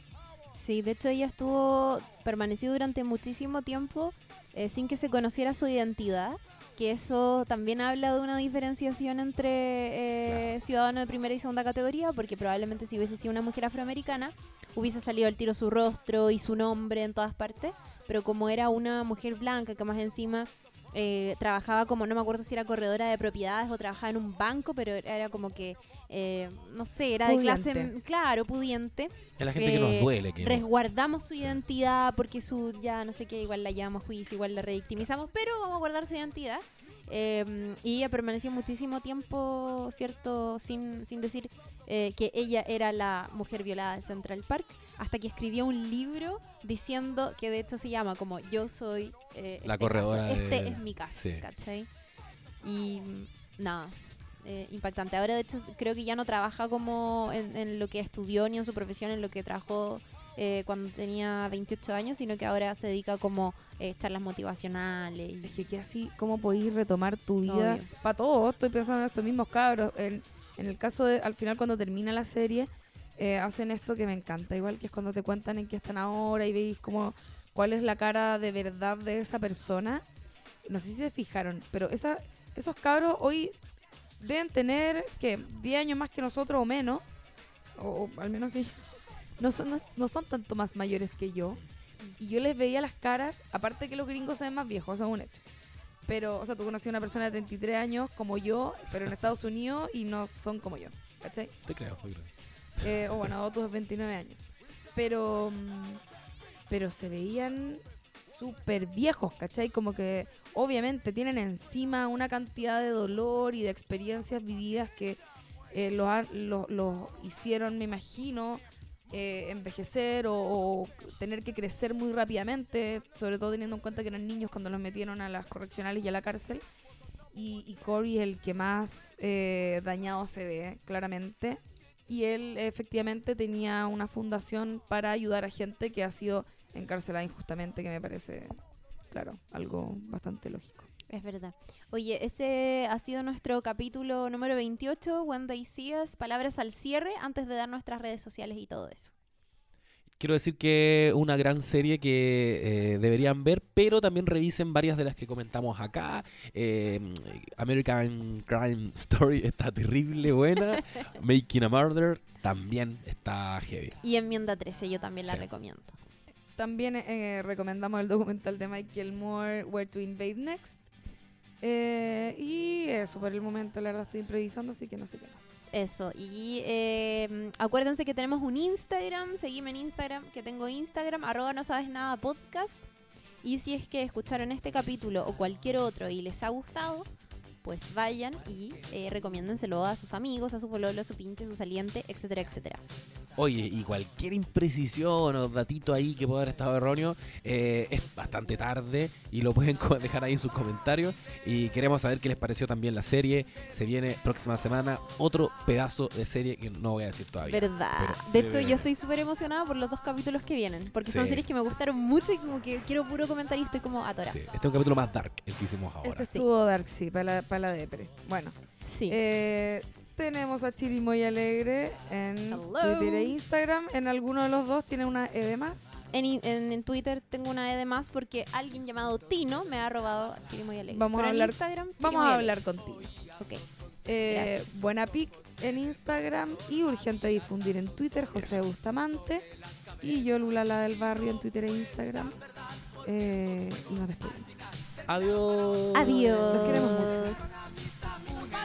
Sí, de hecho ella estuvo, permaneció durante muchísimo tiempo eh, sin que se conociera su identidad, que eso también habla de una diferenciación entre eh, Claro. ciudadano de primera y segunda categoría, porque probablemente si hubiese sido una mujer afroamericana, hubiese salido al tiro su rostro y su nombre en todas partes, pero como era una mujer blanca que más encima eh, trabajaba como, no me acuerdo si era corredora de propiedades o trabajaba en un banco, pero era como que, eh, no sé, era de clase, claro, pudiente Es la gente que nos Eh, duele. Que resguardamos su Sí. identidad porque su ya no sé qué igual la llevamos a juicio igual la revictimizamos pero vamos a guardar su identidad Eh, y ella permaneció muchísimo tiempo cierto sin, sin decir eh, que ella era la mujer violada de Central Park hasta que escribió un libro diciendo que de hecho se llama como yo soy eh, La este corredora caso. este de- es mi caso sí. ¿cachai? y mm, nada eh, impactante. Ahora, de hecho, creo que ya no trabaja como en, en lo que estudió ni en su profesión, en lo que trabajó eh, cuando tenía 28 años, sino que ahora se dedica como eh, charlas motivacionales. y- Es que, que así, ¿cómo podéis retomar tu vida? Para todos, estoy pensando en estos mismos cabros. En, en el caso de, al final, cuando termina la serie, eh, hacen esto que me encanta. Igual que es cuando te cuentan en qué están ahora y veis como cuál es la cara de verdad de esa persona. No sé si se fijaron, pero esa, esos cabros hoy deben tener, que 10 años más que nosotros o menos. O, o al menos que yo. No son, no, no son tanto más mayores que yo. Y yo les veía las caras, aparte que los gringos se ven más viejos, eso es un hecho. Pero, o sea, tú conocí a una persona de 33 años como yo, pero en Estados Unidos y no son como yo, ¿cachai? Te creo, te creo. Eh, o bueno, otros 29 años. Pero, mm, pero se veían súper viejos, ¿cachai? Como que obviamente tienen encima una cantidad de dolor y de experiencias vividas que eh, los ha- lo, lo hicieron, me imagino, eh, envejecer o, tener que crecer muy rápidamente, sobre todo teniendo en cuenta que eran niños cuando los metieron a las correccionales y a la cárcel. Y, y Corey es el que más eh, dañado se ve, claramente. Y él efectivamente tenía una fundación para ayudar a gente que ha sido encarcelada injustamente, que me parece, claro, algo bastante lógico. Es verdad. Oye, ese ha sido nuestro capítulo número 28, When They See Us. Palabras al cierre antes de dar nuestras redes sociales y todo eso. Quiero decir que una gran serie que eh, deberían ver, pero también revisen varias de las que comentamos acá. Eh, American Crime Story está terrible, buena. Making a Murder también está heavy. Y Enmienda 13, yo también la Sí. recomiendo. También eh, recomendamos el documental de Michael Moore, Where to Invade Next. Eh, y eso, por el momento, la verdad, estoy improvisando, así que no sé qué más. Eso, y eh, acuérdense que tenemos un Instagram, seguime en Instagram, que tengo Instagram, arroba no sabes nada podcast. Y si es que escucharon este capítulo o cualquier otro y les ha gustado, pues vayan y eh, recomiéndenselo a sus amigos, a su pololo, a su pinche, a su saliente, etcétera, etcétera. Oye, y cualquier imprecisión o datito ahí que pueda haber estado erróneo, eh, es bastante tarde y lo pueden dejar ahí en sus comentarios. Y queremos saber qué les pareció también la serie. Se viene próxima semana otro pedazo de serie que no voy a decir todavía. Verdad. De se hecho, viene. yo estoy súper emocionada por los dos capítulos que vienen, porque son series que me gustaron mucho y como que quiero puro comentar y estoy como atorada. Sí, este es un capítulo más dark, el que hicimos ahora. Este sí. estuvo Dark, sí, para la, para la depre. Bueno, Sí. eh, tenemos a Chirimoy Alegre en Hello. Twitter e Instagram. En alguno de los dos tiene una E de más. En, en- en Twitter tengo una E de más porque alguien llamado Tino me ha robado a Chirimoy Alegre. Vamos a Pero hablar- Instagram, Vamos a hablar contigo. Ok. Eh, buena pic en Instagram y urgente difundir en Twitter, José Bustamante. Y yo, Lula, la del barrio, en Twitter e Instagram. Eh, y nos despedimos. Adiós. Adiós. Los queremos una